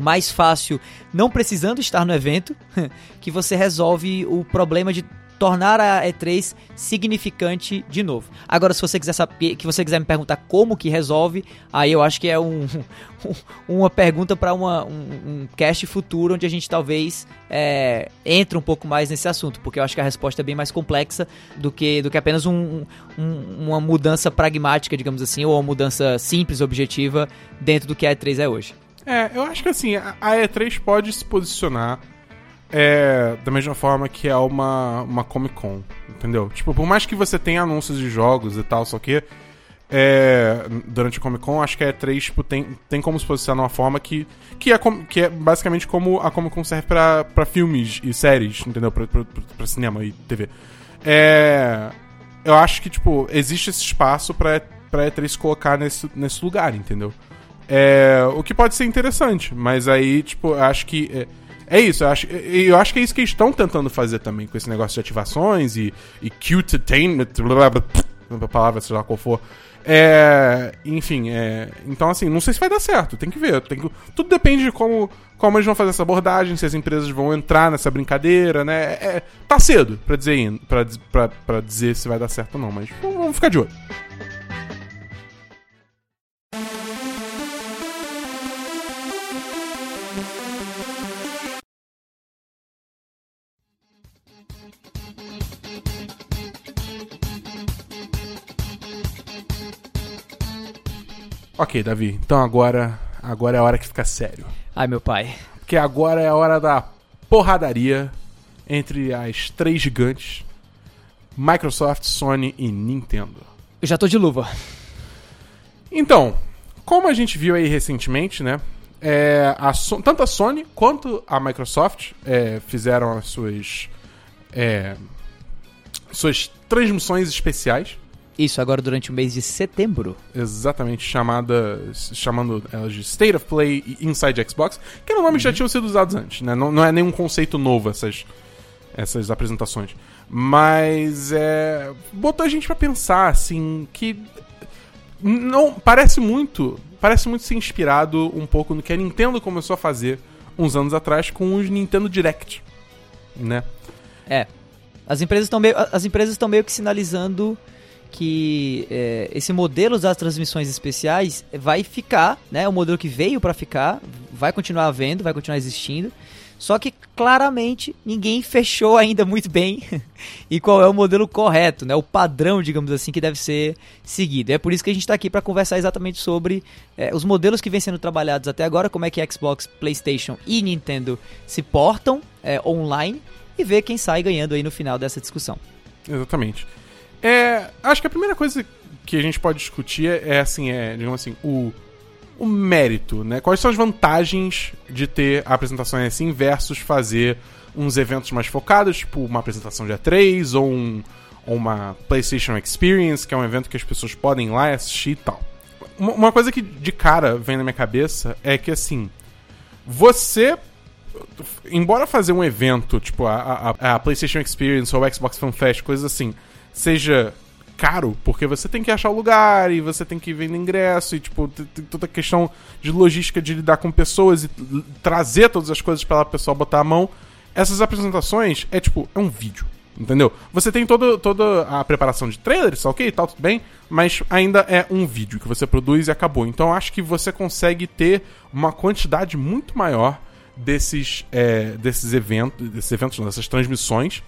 mais fácil, não precisando estar no evento, [LAUGHS] que você resolve o problema de tornar a E3 significante de novo. Agora, se você quiser saber, que você quiser me perguntar como que resolve, aí eu acho que é um, [LAUGHS] uma pergunta para um, um cast futuro onde a gente talvez é, entre um pouco mais nesse assunto, porque eu acho que a resposta é bem mais complexa do que, do que apenas um, um, uma mudança pragmática, digamos assim, ou uma mudança simples, objetiva dentro do que a E3 é hoje. É, eu acho que assim, a E3 pode se posicionar é, da mesma forma que é uma, uma Comic Con, entendeu? Tipo, por mais que você tenha anúncios de jogos e tal, só que é, durante a Comic Con, acho que a E3 tipo, tem, tem como se posicionar de uma forma que, que, é, que é basicamente como a Comic Con serve pra, pra filmes e séries, entendeu? Pra, pra, pra cinema e TV. É, eu acho que, tipo, existe esse espaço pra, pra E3 se colocar nesse, nesse lugar, entendeu? É, o que pode ser interessante, mas aí, tipo, acho que. É, é isso, eu acho, eu acho que é isso que eles estão tentando fazer também com esse negócio de ativações e, e cute attainment, blá, blá, blá, palavra, seja lá qual for. É, enfim, é, então assim, não sei se vai dar certo, tem que ver. Tem que, tudo depende de como, como eles vão fazer essa abordagem, se as empresas vão entrar nessa brincadeira, né? É, tá cedo pra dizer, pra, pra, pra dizer se vai dar certo ou não, mas vamos ficar de olho. Ok, Davi. Então agora, agora é a hora que fica sério. Ai, meu pai. Porque agora é a hora da porradaria entre as três gigantes: Microsoft, Sony e Nintendo. Eu já tô de luva. Então, como a gente viu aí recentemente, né? É, a so tanto a Sony quanto a Microsoft é, fizeram as suas é, suas transmissões especiais isso, agora durante o mês de setembro. Exatamente, chamada, chamando elas de State of Play e Inside Xbox, que eram nomes uhum. que já tinham sido usados antes, né? Não, não é nenhum conceito novo essas, essas apresentações. Mas é, botou a gente para pensar, assim, que não parece muito, parece muito ser inspirado um pouco no que a Nintendo começou a fazer uns anos atrás com os Nintendo Direct, né? É. As empresas estão meio, as empresas estão meio que sinalizando que é, esse modelo das transmissões especiais vai ficar, né? O modelo que veio para ficar, vai continuar havendo, vai continuar existindo. Só que claramente ninguém fechou ainda muito bem [LAUGHS] e qual é o modelo correto, né? O padrão, digamos assim, que deve ser seguido. É por isso que a gente está aqui para conversar exatamente sobre é, os modelos que vêm sendo trabalhados até agora, como é que Xbox, PlayStation e Nintendo se portam é, online e ver quem sai ganhando aí no final dessa discussão. Exatamente. É, acho que a primeira coisa que a gente pode discutir é, é assim, é, digamos assim, o, o mérito, né? Quais são as vantagens de ter apresentações assim versus fazer uns eventos mais focados, tipo uma apresentação de A3 ou um, uma PlayStation Experience, que é um evento que as pessoas podem ir lá e assistir e tal. Uma, uma coisa que de cara vem na minha cabeça é que assim, você embora fazer um evento, tipo a, a, a PlayStation Experience ou o Xbox Fan Fest, coisas assim, seja caro, porque você tem que achar o lugar e você tem que vender ingresso e, tipo, tem, toda a questão de logística de lidar com pessoas e trazer todas as coisas para a pessoa botar a mão. Essas apresentações é tipo, é um vídeo. Entendeu? Você tem todo, toda a preparação de trailers, ok, tal, tudo bem, mas ainda é um vídeo que você produz e acabou. Então acho que você consegue ter uma quantidade muito maior desses, é, desses eventos, desses eventos, não, dessas transmissões,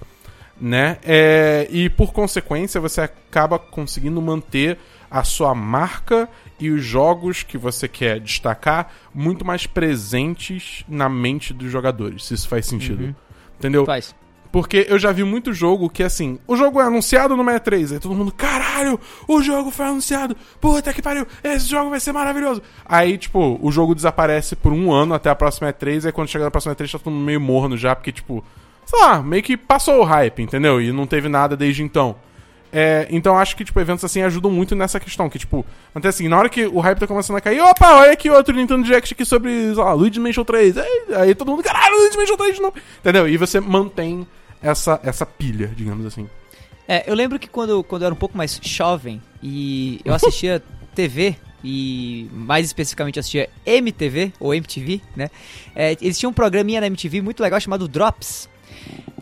né? É, e por consequência você acaba conseguindo manter a sua marca e os jogos que você quer destacar muito mais presentes na mente dos jogadores, se isso faz sentido. Entendeu? Faz. Porque eu já vi muito jogo que, assim, o jogo é anunciado no 63, aí todo mundo, caralho, o jogo foi anunciado, puta que pariu, esse jogo vai ser maravilhoso. Aí, tipo, o jogo desaparece por um ano até a próxima E3, aí quando chega na próxima E3 tá todo mundo meio morno já, porque, tipo, sei lá, meio que passou o hype, entendeu? E não teve nada desde então. É, então acho que, tipo, eventos assim ajudam muito nessa questão, que, tipo, até assim, na hora que o hype tá começando a cair, opa, olha aqui outro Nintendo Direct aqui sobre, sei lá, Luigi Mansion 3. Aí, aí todo mundo, caralho, Luigi Mansion 3 de novo. Entendeu? E você mantém essa, essa pilha, digamos assim. É, eu lembro que quando, quando eu era um pouco mais jovem e eu assistia [LAUGHS] TV e mais especificamente assistia MTV ou MTV, né? É, eles tinham um programinha na MTV muito legal chamado Drops.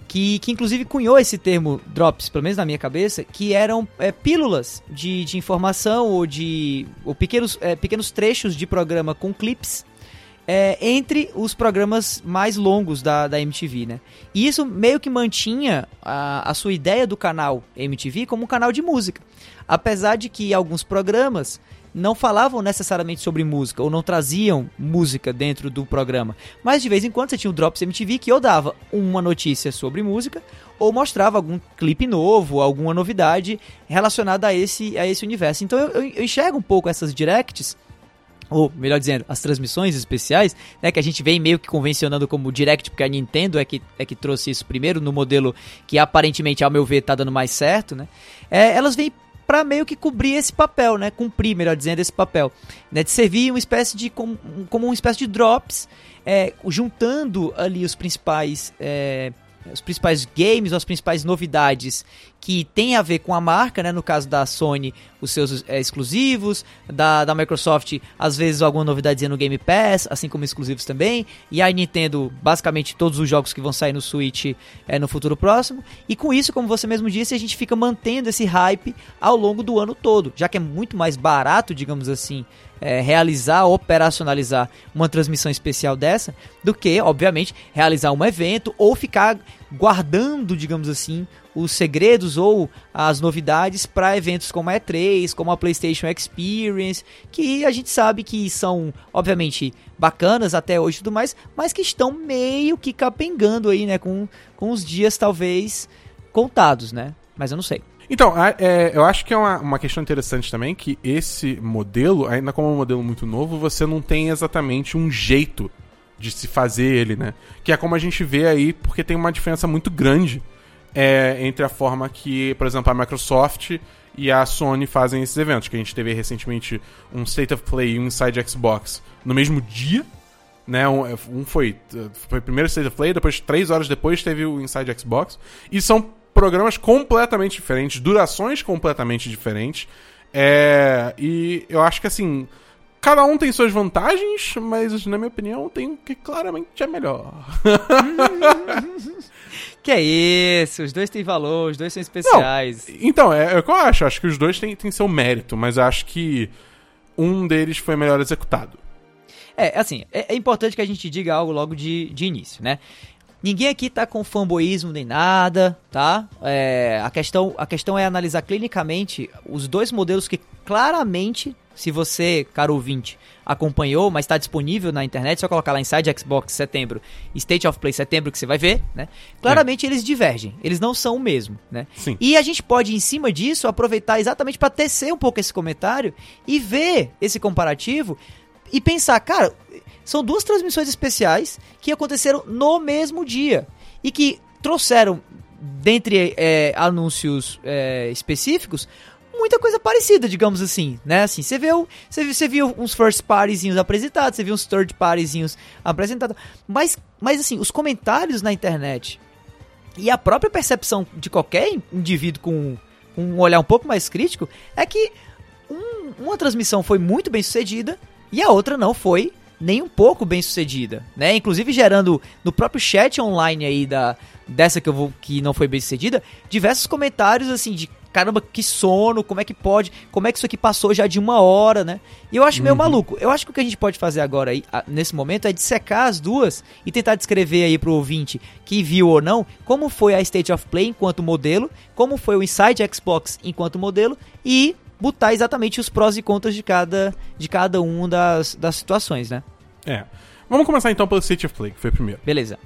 Que, que inclusive cunhou esse termo Drops, pelo menos na minha cabeça, que eram é, pílulas de, de informação ou de ou pequenos, é, pequenos trechos de programa com clips é, entre os programas mais longos da, da MTV, né? E isso meio que mantinha a, a sua ideia do canal MTV como um canal de música. Apesar de que alguns programas não falavam necessariamente sobre música ou não traziam música dentro do programa. Mas de vez em quando você tinha o Drops MTV que ou dava uma notícia sobre música ou mostrava algum clipe novo, alguma novidade relacionada a esse, a esse universo. Então eu, eu, eu enxergo um pouco essas directs ou melhor dizendo, as transmissões especiais, né, que a gente vem meio que convencionando como Direct, porque a Nintendo é que, é que trouxe isso primeiro, no modelo que aparentemente, ao meu ver, tá dando mais certo, né, é, elas vêm para meio que cobrir esse papel, né, cumprir, melhor dizendo, esse papel, né, de servir uma espécie de, como, como uma espécie de drops, é, juntando ali os principais... É, os principais games, as principais novidades que tem a ver com a marca, né? No caso da Sony, os seus é, exclusivos, da, da Microsoft, às vezes alguma novidadezinha no Game Pass, assim como exclusivos também, e a Nintendo, basicamente todos os jogos que vão sair no Switch é, no futuro próximo, e com isso, como você mesmo disse, a gente fica mantendo esse hype ao longo do ano todo, já que é muito mais barato, digamos assim, é, realizar, operacionalizar uma transmissão especial dessa, do que, obviamente, realizar um evento ou ficar guardando, digamos assim, os segredos ou as novidades para eventos como a E3, como a PlayStation Experience, que a gente sabe que são, obviamente, bacanas até hoje e tudo mais, mas que estão meio que capengando aí, né, com, com os dias talvez contados, né? Mas eu não sei. Então, é, eu acho que é uma, uma questão interessante também que esse modelo, ainda como é um modelo muito novo, você não tem exatamente um jeito de se fazer ele, né? Que é como a gente vê aí, porque tem uma diferença muito grande é, entre a forma que, por exemplo, a Microsoft e a Sony fazem esses eventos. Que a gente teve recentemente um State of Play e um Inside Xbox no mesmo dia, né? Um, um foi, foi primeiro State of Play, depois, três horas depois, teve o Inside Xbox. E são programas completamente diferentes, durações completamente diferentes. É, e eu acho que assim. Cada um tem suas vantagens, mas na minha opinião tem um que claramente é melhor. [LAUGHS] Que é isso, os dois têm valor, os dois são especiais. Então, é, é o que eu acho. Acho que os dois têm, têm seu mérito, mas eu acho que um deles foi melhor executado. É, assim, é, é importante que a gente diga algo logo de, de início, né? Ninguém aqui tá com fanboísmo nem nada, tá? É, a, questão, a questão é analisar clinicamente os dois modelos que claramente, se você, caro ouvinte, acompanhou, mas está disponível na internet, é só colocar lá Inside Xbox setembro, State of Play setembro que você vai ver, né? Claramente eles divergem, eles não são o mesmo, né? Sim. E a gente pode, em cima disso, aproveitar exatamente para tecer um pouco esse comentário e ver esse comparativo e pensar, cara, são duas transmissões especiais que aconteceram no mesmo dia e que trouxeram dentre é, anúncios é, específicos, muita coisa parecida, digamos assim, né? Assim, você viu, você você viu uns first partyzinhos apresentados, você viu uns third partyzinhos apresentados, mas, mas assim, os comentários na internet e a própria percepção de qualquer indivíduo com, com um olhar um pouco mais crítico é que um- uma transmissão foi muito bem sucedida e a outra não foi nem um pouco bem sucedida, né? Inclusive gerando no próprio chat online aí da dessa que eu vou que não foi bem sucedida, diversos comentários assim de caramba, que sono, como é que pode, como é que isso aqui passou já de uma hora, né? E eu acho meio maluco. Eu acho que o que a gente pode fazer agora aí, nesse momento, é dissecar as duas e tentar descrever aí pro ouvinte que viu ou não, como foi a State of Play enquanto modelo, como foi o Inside Xbox enquanto modelo e botar exatamente os prós e contras de cada, de cada um das, das situações, né? É. Vamos começar então pelo State of Play, que foi o primeiro. Beleza.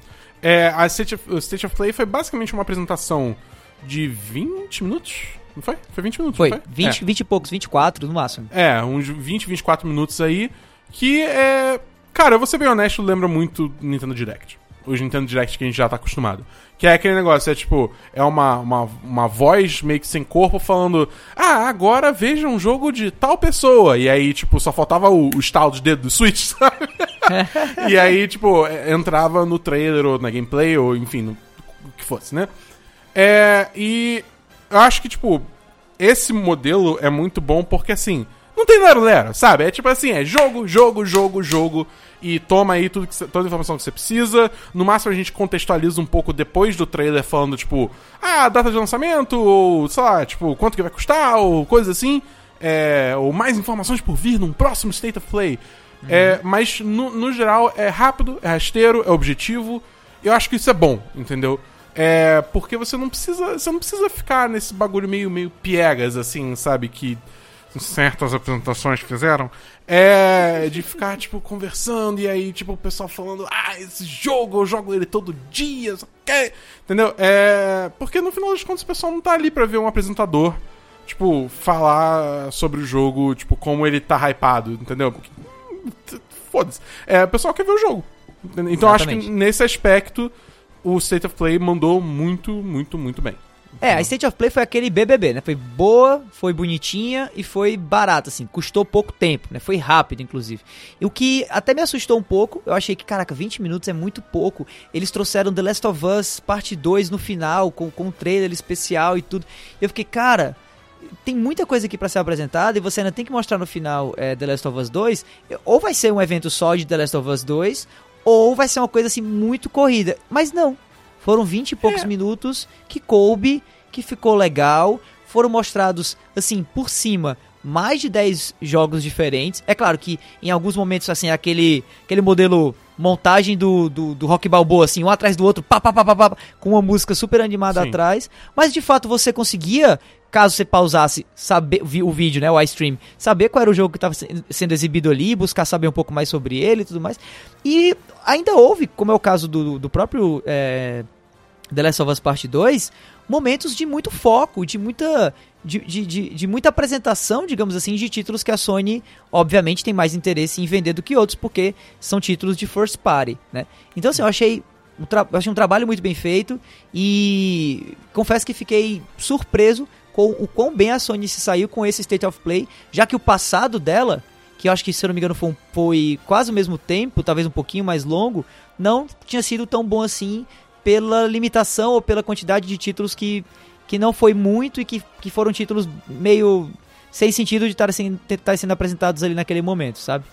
É, a State of, o State of Play foi basicamente uma apresentação de 20 minutos, não foi? Foi 20 minutos, Foi, foi? 20, 20 e poucos, 24 no máximo. É, uns 20, 24 minutos aí, que é... Cara, eu vou ser bem honesto, lembra muito do Nintendo Direct. Os Nintendo Direct que a gente já tá acostumado. Que é aquele negócio, é tipo, é uma, uma, uma voz meio que sem corpo falando Ah, agora veja um jogo de tal pessoa. E aí, tipo, só faltava o, o estalo de dedo do Switch, [LAUGHS] sabe? e aí, tipo, é, entrava no trailer ou na gameplay, ou enfim, no, o que fosse, né? É, e eu acho que, tipo, esse modelo é muito bom porque, assim, não tem lero-lero, sabe? É tipo assim, é jogo, jogo, jogo, jogo, e toma aí tudo que toda a informação que você precisa. No máximo a gente contextualiza um pouco depois do trailer falando, tipo, ah, data de lançamento, ou, sei lá, tipo, quanto que vai custar, ou coisa assim. É, ou mais informações por vir num próximo State of Play. É, mas, no, no geral, é rápido, é rasteiro, é objetivo. Eu acho que isso é bom, entendeu? É, porque você não precisa, você não precisa ficar nesse bagulho meio meio piegas assim, sabe, que certas apresentações fizeram. É de ficar tipo conversando e aí tipo o pessoal falando: "Ah, esse jogo, eu jogo ele todo dia", que, entendeu? É, porque no final das contas o pessoal não tá ali pra ver um apresentador tipo falar sobre o jogo, tipo como ele tá hypado, entendeu? Foda-se. É, o pessoal quer ver o jogo. Então acho que nesse aspecto o State of Play mandou muito, muito, muito bem. É, a State of Play foi aquele BBB, né? Foi boa, foi bonitinha e foi barata, assim. Custou pouco tempo, né? Foi rápido, inclusive. E o que até me assustou um pouco, eu achei que, caraca, 20 minutos é muito pouco. Eles trouxeram The Last of Us Parte 2 no final, com, com um trailer especial e tudo. Eu fiquei, cara, tem muita coisa aqui pra ser apresentada e você ainda tem que mostrar no final é, The Last of Us 2. Ou vai ser um evento só de The Last of Us 2, ou vai ser uma coisa assim muito corrida. Mas não. Foram 20 e poucos É. minutos que coube, que ficou legal. Foram mostrados, assim, por cima, mais de 10 jogos diferentes. É claro que em alguns momentos, assim, aquele, aquele modelo montagem do, do, do Rock Balboa, assim, um atrás do outro, pá, pá, pá, pá, pá, com uma música super animada Sim. atrás. Mas de fato você conseguia, caso você pausasse saber, o vídeo, né, o iStream, saber qual era o jogo que estava sendo exibido ali, buscar saber um pouco mais sobre ele e tudo mais. E ainda houve, como é o caso do, do próprio é, The Last of Us Part 2, momentos de muito foco, de muita. De, de, de, de muita apresentação, digamos assim, de títulos que a Sony, obviamente, tem mais interesse em vender do que outros, porque são títulos de first party, né? Então, assim, eu achei um, achei um trabalho muito bem feito e confesso que fiquei surpreso com o quão bem a Sony se saiu com esse State of Play, já que o passado dela, que eu acho que, se eu não me engano, foi, foi quase o mesmo tempo, talvez um pouquinho mais longo, não tinha sido tão bom assim pela limitação ou pela quantidade de títulos que, que não foi muito e que, que foram títulos meio sem sentido de estarem sendo, sendo apresentados ali naquele momento, sabe?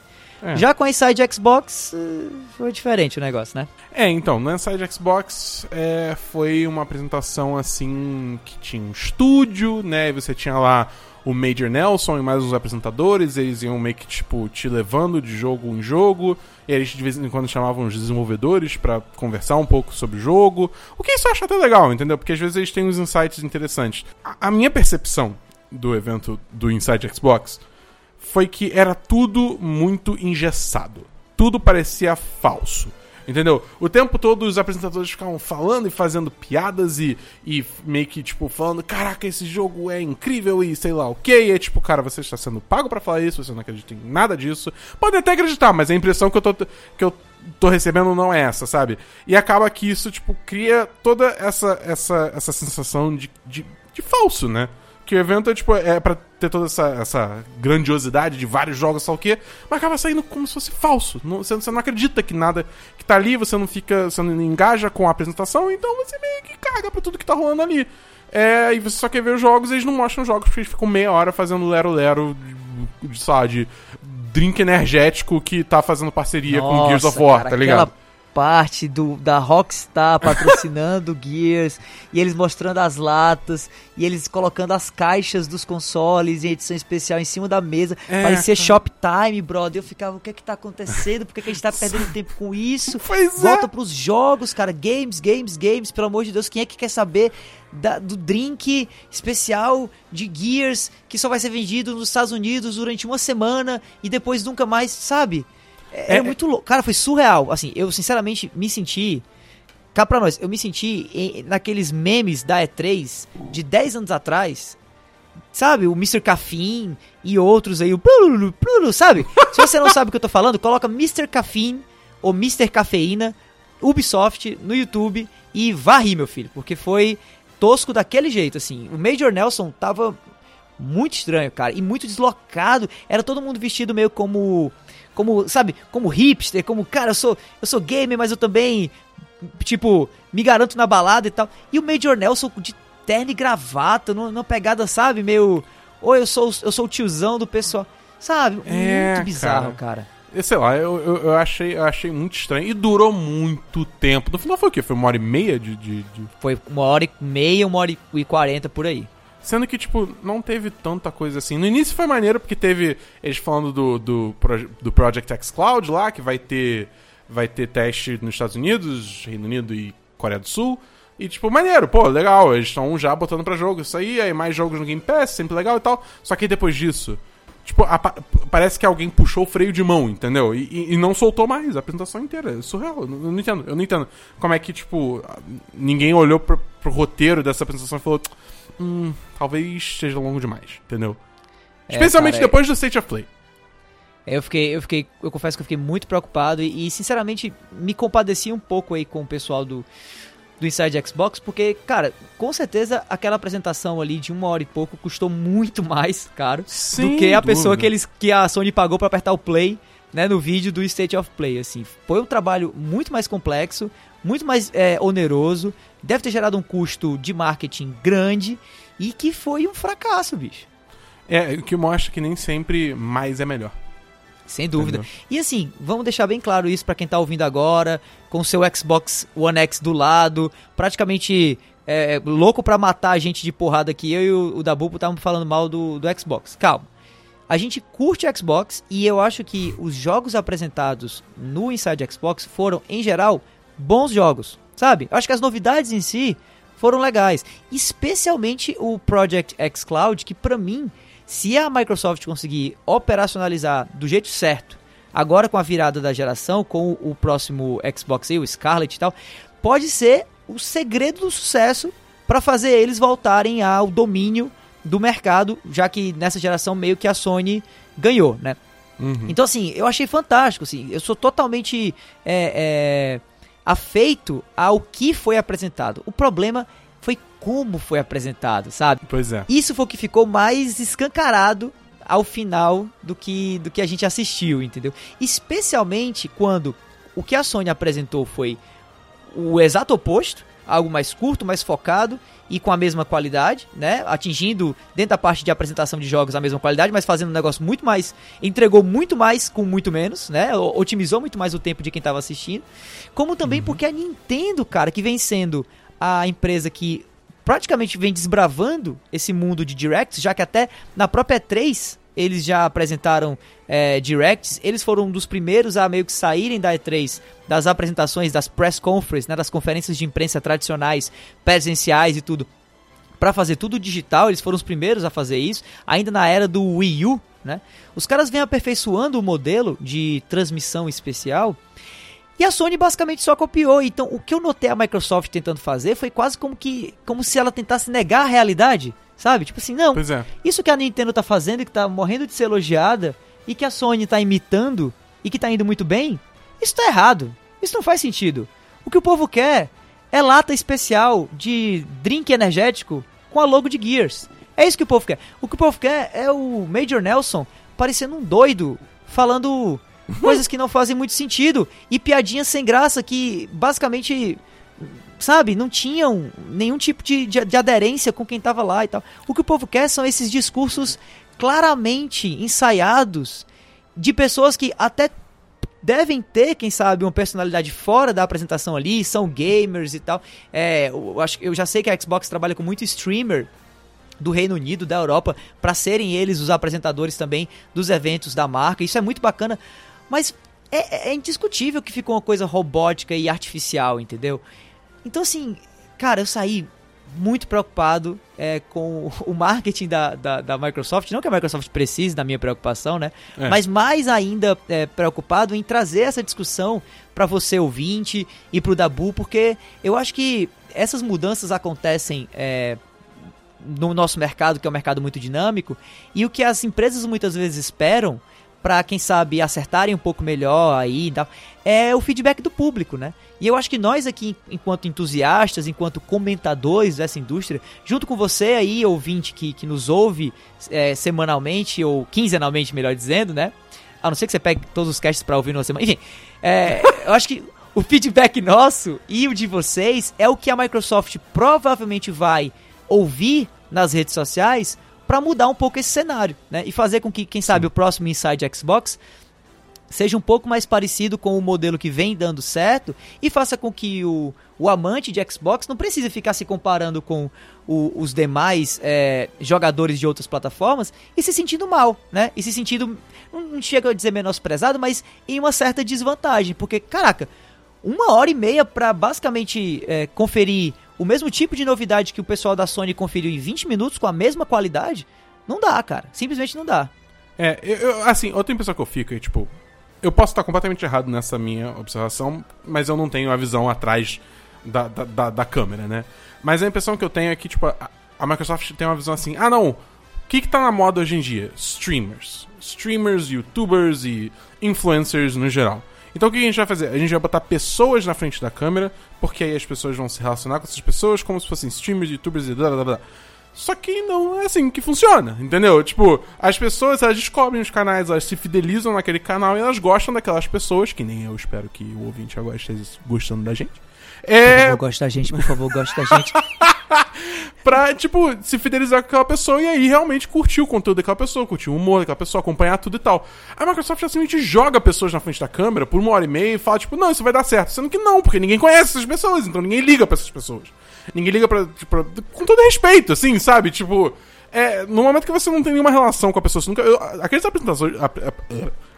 É. Já com a Inside Xbox, eh, foi diferente o negócio, né? É, então, no Inside Xbox é, foi uma apresentação assim que tinha um estúdio, né? E você tinha lá o Major Nelson e mais os apresentadores, eles iam meio que tipo te levando de jogo em jogo, e eles de vez em quando chamavam os desenvolvedores pra conversar um pouco sobre o jogo. O que isso eu acho até legal, entendeu? Porque às vezes eles têm uns insights interessantes. A, a minha percepção do evento do Inside Xbox foi que era tudo muito engessado. Tudo parecia falso. Entendeu? O tempo todo os apresentadores ficavam falando e fazendo piadas e, e meio que, tipo, falando: caraca, esse jogo é incrível e sei lá o que. E é tipo, cara, você está sendo pago pra falar isso, você não acredita em nada disso. Pode até acreditar, mas a impressão que eu tô, que eu tô recebendo não é essa, sabe? E acaba que isso, tipo, cria toda essa, essa, essa sensação de, de, de falso, né? Que o evento é, tipo, é pra ter toda essa, essa grandiosidade de vários jogos, só o quê, mas acaba saindo como se fosse falso. Não, você, você não acredita que nada que tá ali, você não fica. Você não engaja com a apresentação, então você meio que caga pra tudo que tá rolando ali. É, e você só quer ver os jogos e eles não mostram os jogos porque eles ficam meia hora fazendo lero-lero de, de, sei lá, de drink energético que tá fazendo parceria com Gears of War, cara, tá ligado? Aquela parte do, da Rockstar [LAUGHS] patrocinando Gears, e eles mostrando as latas, e eles colocando as caixas dos consoles em edição especial em cima da mesa. É, Parecia cara. Shoptime, brother. Eu ficava, o que é que tá acontecendo? Por que, que a gente tá [LAUGHS] perdendo tempo com isso? Pois é. Volta pros jogos, cara. Games, games, games. Pelo amor de Deus, quem é que quer saber da- do drink especial de Gears que só vai ser vendido nos Estados Unidos durante uma semana e depois nunca mais, sabe? É, É- muito louco. Cara, foi surreal. Assim, eu sinceramente me senti. Cá pra nós, eu me senti em- naqueles memes da E3 de 10 anos atrás. Sabe? O Mr. Caffeine e outros aí, o plululu, plululu, sabe? Se você não sabe o que eu tô falando, coloca Mr. Caffeine ou Mr. Cafeína, Ubisoft no YouTube e rir, meu filho, porque foi tosco daquele jeito, assim. O Major Nelson tava muito estranho, cara, e muito deslocado. Era todo mundo vestido meio como como, sabe, como hipster, como, cara, eu sou eu sou gamer, mas eu também tipo, me garanto na balada e tal. E o Major Nelson de terno e gravata, numa, pegada, sabe, meio, ou eu sou eu sou o tiozão do pessoal, sabe? É, muito bizarro, cara. cara. Eu sei lá, eu, eu, eu achei, eu achei muito estranho. E durou muito tempo. No final foi o quê? Foi uma hora e meia de- de- de Foi uma hora e meia, uma hora e quarenta por aí. Sendo que, tipo, não teve tanta coisa assim. No início foi maneiro porque teve eles falando do, do, do Project X Cloud lá, que vai ter, vai ter teste nos Estados Unidos, Reino Unido e Coreia do Sul. E, tipo, maneiro, pô, legal, eles estão já botando pra jogo isso aí, aí mais jogos no Game Pass, sempre legal e tal. Só que depois disso, tipo, parece que alguém puxou o freio de mão, entendeu? E, e- e não soltou mais a apresentação inteira. É surreal, eu não, não entendo. Eu não entendo como é que, tipo, ninguém olhou pro, pro roteiro dessa apresentação e falou. Hum, talvez seja longo demais, entendeu? É, Especialmente cara, é- depois do State of Play. Eu fiquei, eu fiquei, eu confesso que eu fiquei muito preocupado e, e, sinceramente me compadeci um pouco aí com o pessoal do, do Inside Xbox, porque, cara, com certeza aquela apresentação ali de uma hora e pouco custou muito mais caro Sem do que a dúvida. pessoa que eles que a Sony pagou pra apertar o play, né, no vídeo do State of Play, assim. Foi um trabalho muito mais complexo, muito mais é, oneroso, deve ter gerado um custo de marketing grande e que foi um fracasso, bicho. É, o que mostra que nem sempre mais é melhor. Sem dúvida. Entendeu? E assim, vamos deixar bem claro isso pra quem tá ouvindo agora, com o seu Xbox One X do lado, praticamente é, louco pra matar a gente de porrada aqui. Eu e o, o Dabupo estavam falando mal do, do Xbox. Calma. A gente curte o Xbox e eu acho que os jogos apresentados no Inside Xbox foram, em geral, bons jogos, sabe? Eu acho que as novidades em si foram legais, especialmente o Project X Cloud, que pra mim, se a Microsoft conseguir operacionalizar do jeito certo, agora com a virada da geração, com o próximo Xbox aí, o Scarlet e tal, pode ser o segredo do sucesso para fazer eles voltarem ao domínio do mercado, já que nessa geração meio que a Sony ganhou, né? Uhum. Então, assim, eu achei fantástico, assim, eu sou totalmente é, é, afeito ao que foi apresentado. O problema foi como foi apresentado, sabe? Pois é. Isso foi o que ficou mais escancarado ao final do que, do que a gente assistiu, entendeu? Especialmente quando o que a Sony apresentou foi o exato oposto, algo mais curto, mais focado e com a mesma qualidade, né? Atingindo dentro da parte de apresentação de jogos a mesma qualidade, mas fazendo um negócio muito mais, entregou muito mais com muito menos, né? O- Otimizou muito mais o tempo de quem estava assistindo. Como também porque a Nintendo, cara, que vem sendo a empresa que praticamente vem desbravando esse mundo de directs, já que até na própria E3 eles já apresentaram é, directs, eles foram um dos primeiros a meio que saírem da E3, das apresentações, das press conferences, né, das conferências de imprensa tradicionais, presenciais e tudo, para fazer tudo digital, eles foram os primeiros a fazer isso, ainda na era do Wii U, né? Os caras vêm aperfeiçoando o modelo de transmissão especial E a Sony basicamente só copiou. Então, o que eu notei a Microsoft tentando fazer foi quase como que como se ela tentasse negar a realidade, sabe? Tipo assim, não. É. Isso que a Nintendo tá fazendo que tá morrendo de ser elogiada e que a Sony tá imitando e que tá indo muito bem, isso tá errado. Isso não faz sentido. O que o povo quer é lata especial de drink energético com a logo de Gears. É isso que o povo quer. O que o povo quer é o Major Nelson parecendo um doido, falando [LAUGHS] coisas que não fazem muito sentido e piadinhas sem graça que basicamente sabe, não tinham nenhum tipo de, de, de aderência com quem tava lá e tal. O que o povo quer são esses discursos claramente ensaiados de pessoas que até devem ter, quem sabe, uma personalidade fora da apresentação ali, são gamers e tal. É, eu, acho, eu já sei que a Xbox trabalha com muito streamer do Reino Unido, da Europa, para serem eles os apresentadores também dos eventos da marca. Isso é muito bacana, mas é, é indiscutível que ficou uma coisa robótica e artificial, entendeu? Então, assim, cara, eu saí muito preocupado é, com [LAUGHS] o marketing da, da, da, Microsoft. Não que a Microsoft precise da minha preocupação, né? É. Mas mais ainda é, preocupado em trazer essa discussão para você ouvinte e para o Dabu, porque eu acho que essas mudanças acontecem é, no nosso mercado, que é um mercado muito dinâmico, e o que as empresas muitas vezes esperam para quem sabe acertarem um pouco melhor aí e tal, é o feedback do público, né? E eu acho que nós aqui, enquanto entusiastas, enquanto comentadores dessa indústria, junto com você aí, ouvinte que, que nos ouve é, semanalmente, ou quinzenalmente, melhor dizendo, né? A não ser que você pegue todos os casts para ouvir numa semana. Enfim, é, [LAUGHS] eu acho que o feedback nosso e o de vocês é o que a Microsoft provavelmente vai ouvir nas redes sociais para mudar um pouco esse cenário, né? E fazer com que, quem sabe, Sim. o próximo Inside Xbox seja um pouco mais parecido com o modelo que vem dando certo e faça com que o, o amante de Xbox não precise ficar se comparando com o, os demais é, jogadores de outras plataformas e se sentindo mal, né? E se sentindo, não chega a dizer menosprezado, mas em uma certa desvantagem, porque, caraca, uma hora e meia para basicamente é, conferir o mesmo tipo de novidade que o pessoal da Sony conferiu em 20 minutos com a mesma qualidade, não dá, cara. Simplesmente não dá. É, eu, assim, outra impressão que eu fico é, tipo, eu posso estar completamente errado nessa minha observação, mas eu não tenho a visão atrás da, da, da, da câmera, né? Mas a impressão que eu tenho é que, tipo, a, a Microsoft tem uma visão assim, ah não, o que que tá na moda hoje em dia? Streamers. Streamers, youtubers e influencers no geral. Então o que a gente vai fazer? A gente vai botar pessoas na frente da câmera, porque aí as pessoas vão se relacionar com essas pessoas como se fossem streamers, youtubers e blá blá blá. Só que não é assim que funciona, entendeu? Tipo, as pessoas elas descobrem os canais, elas se fidelizam naquele canal e elas gostam daquelas pessoas, que nem eu espero que o ouvinte agora esteja gostando da gente. É... Por favor, gosta da gente, por favor, gosta da gente. [LAUGHS] pra, tipo, se fidelizar com aquela pessoa e aí realmente curtir o conteúdo daquela pessoa, curtir o humor daquela pessoa, acompanhar tudo e tal. A Microsoft simplesmente joga pessoas na frente da câmera por uma hora e meia e fala, tipo, não, isso vai dar certo. Sendo que não, porque ninguém conhece essas pessoas, então ninguém liga para essas pessoas. Ninguém liga pra, tipo, com todo respeito, assim, sabe? Tipo, é, no momento que você não tem nenhuma relação com a pessoa, nunca, eu, aqueles apresentadores,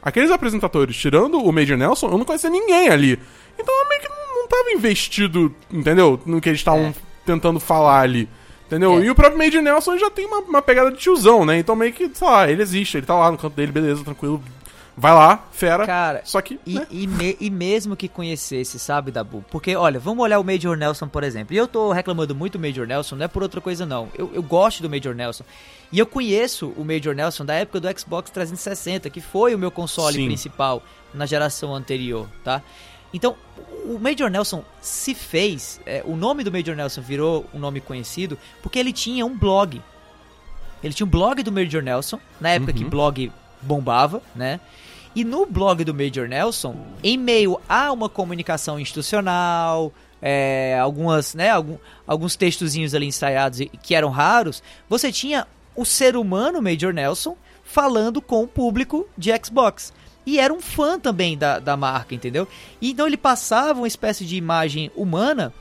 aqueles apresentadores, tirando o Major Nelson, eu não conhecia ninguém ali. Então eu meio que não, não tava investido, entendeu? No que eles estavam é. tentando falar ali. Entendeu? É. E o próprio Major Nelson já tem uma, uma, pegada de tiozão, né? Então meio que, sei lá, ele existe, ele tá lá no canto dele, beleza, tranquilo. Vai lá, fera. Cara, só que. E, né? e, me, e, mesmo que conhecesse, sabe, Dabu? Porque, olha, vamos olhar o Major Nelson, por exemplo. E eu tô reclamando muito do Major Nelson, não é por outra coisa, não. Eu, eu gosto do Major Nelson. E eu conheço o Major Nelson da época do Xbox 360, que foi o meu console Sim. principal na geração anterior, tá? Então, o Major Nelson se fez, é, o nome do Major Nelson virou um nome conhecido porque ele tinha um blog. Ele tinha um blog do Major Nelson, na época uhum. que blog bombava, né? E no blog do Major Nelson, em meio a uma comunicação institucional, é, algumas, né, algum, alguns textozinhos ali ensaiados que eram raros, você tinha o ser humano Major Nelson falando com o público de Xbox e era um fã também da, da marca, entendeu? E então ele passava uma espécie de imagem humana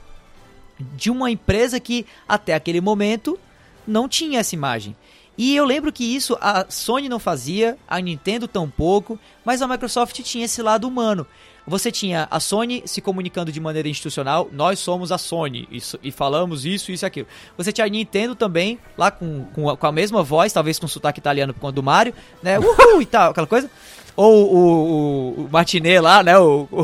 de uma empresa que até aquele momento não tinha essa imagem. E eu lembro que isso a Sony não fazia, a Nintendo tampouco, mas a Microsoft tinha esse lado humano. Você tinha a Sony se comunicando de maneira institucional, nós somos a Sony e, falamos isso, isso e aquilo. Você tinha a Nintendo também, lá com, com, a, com a mesma voz, talvez com sotaque italiano por conta do Mario, né? Uhul e tal, aquela coisa. Ou o, o, o Martinet lá, né? O, o,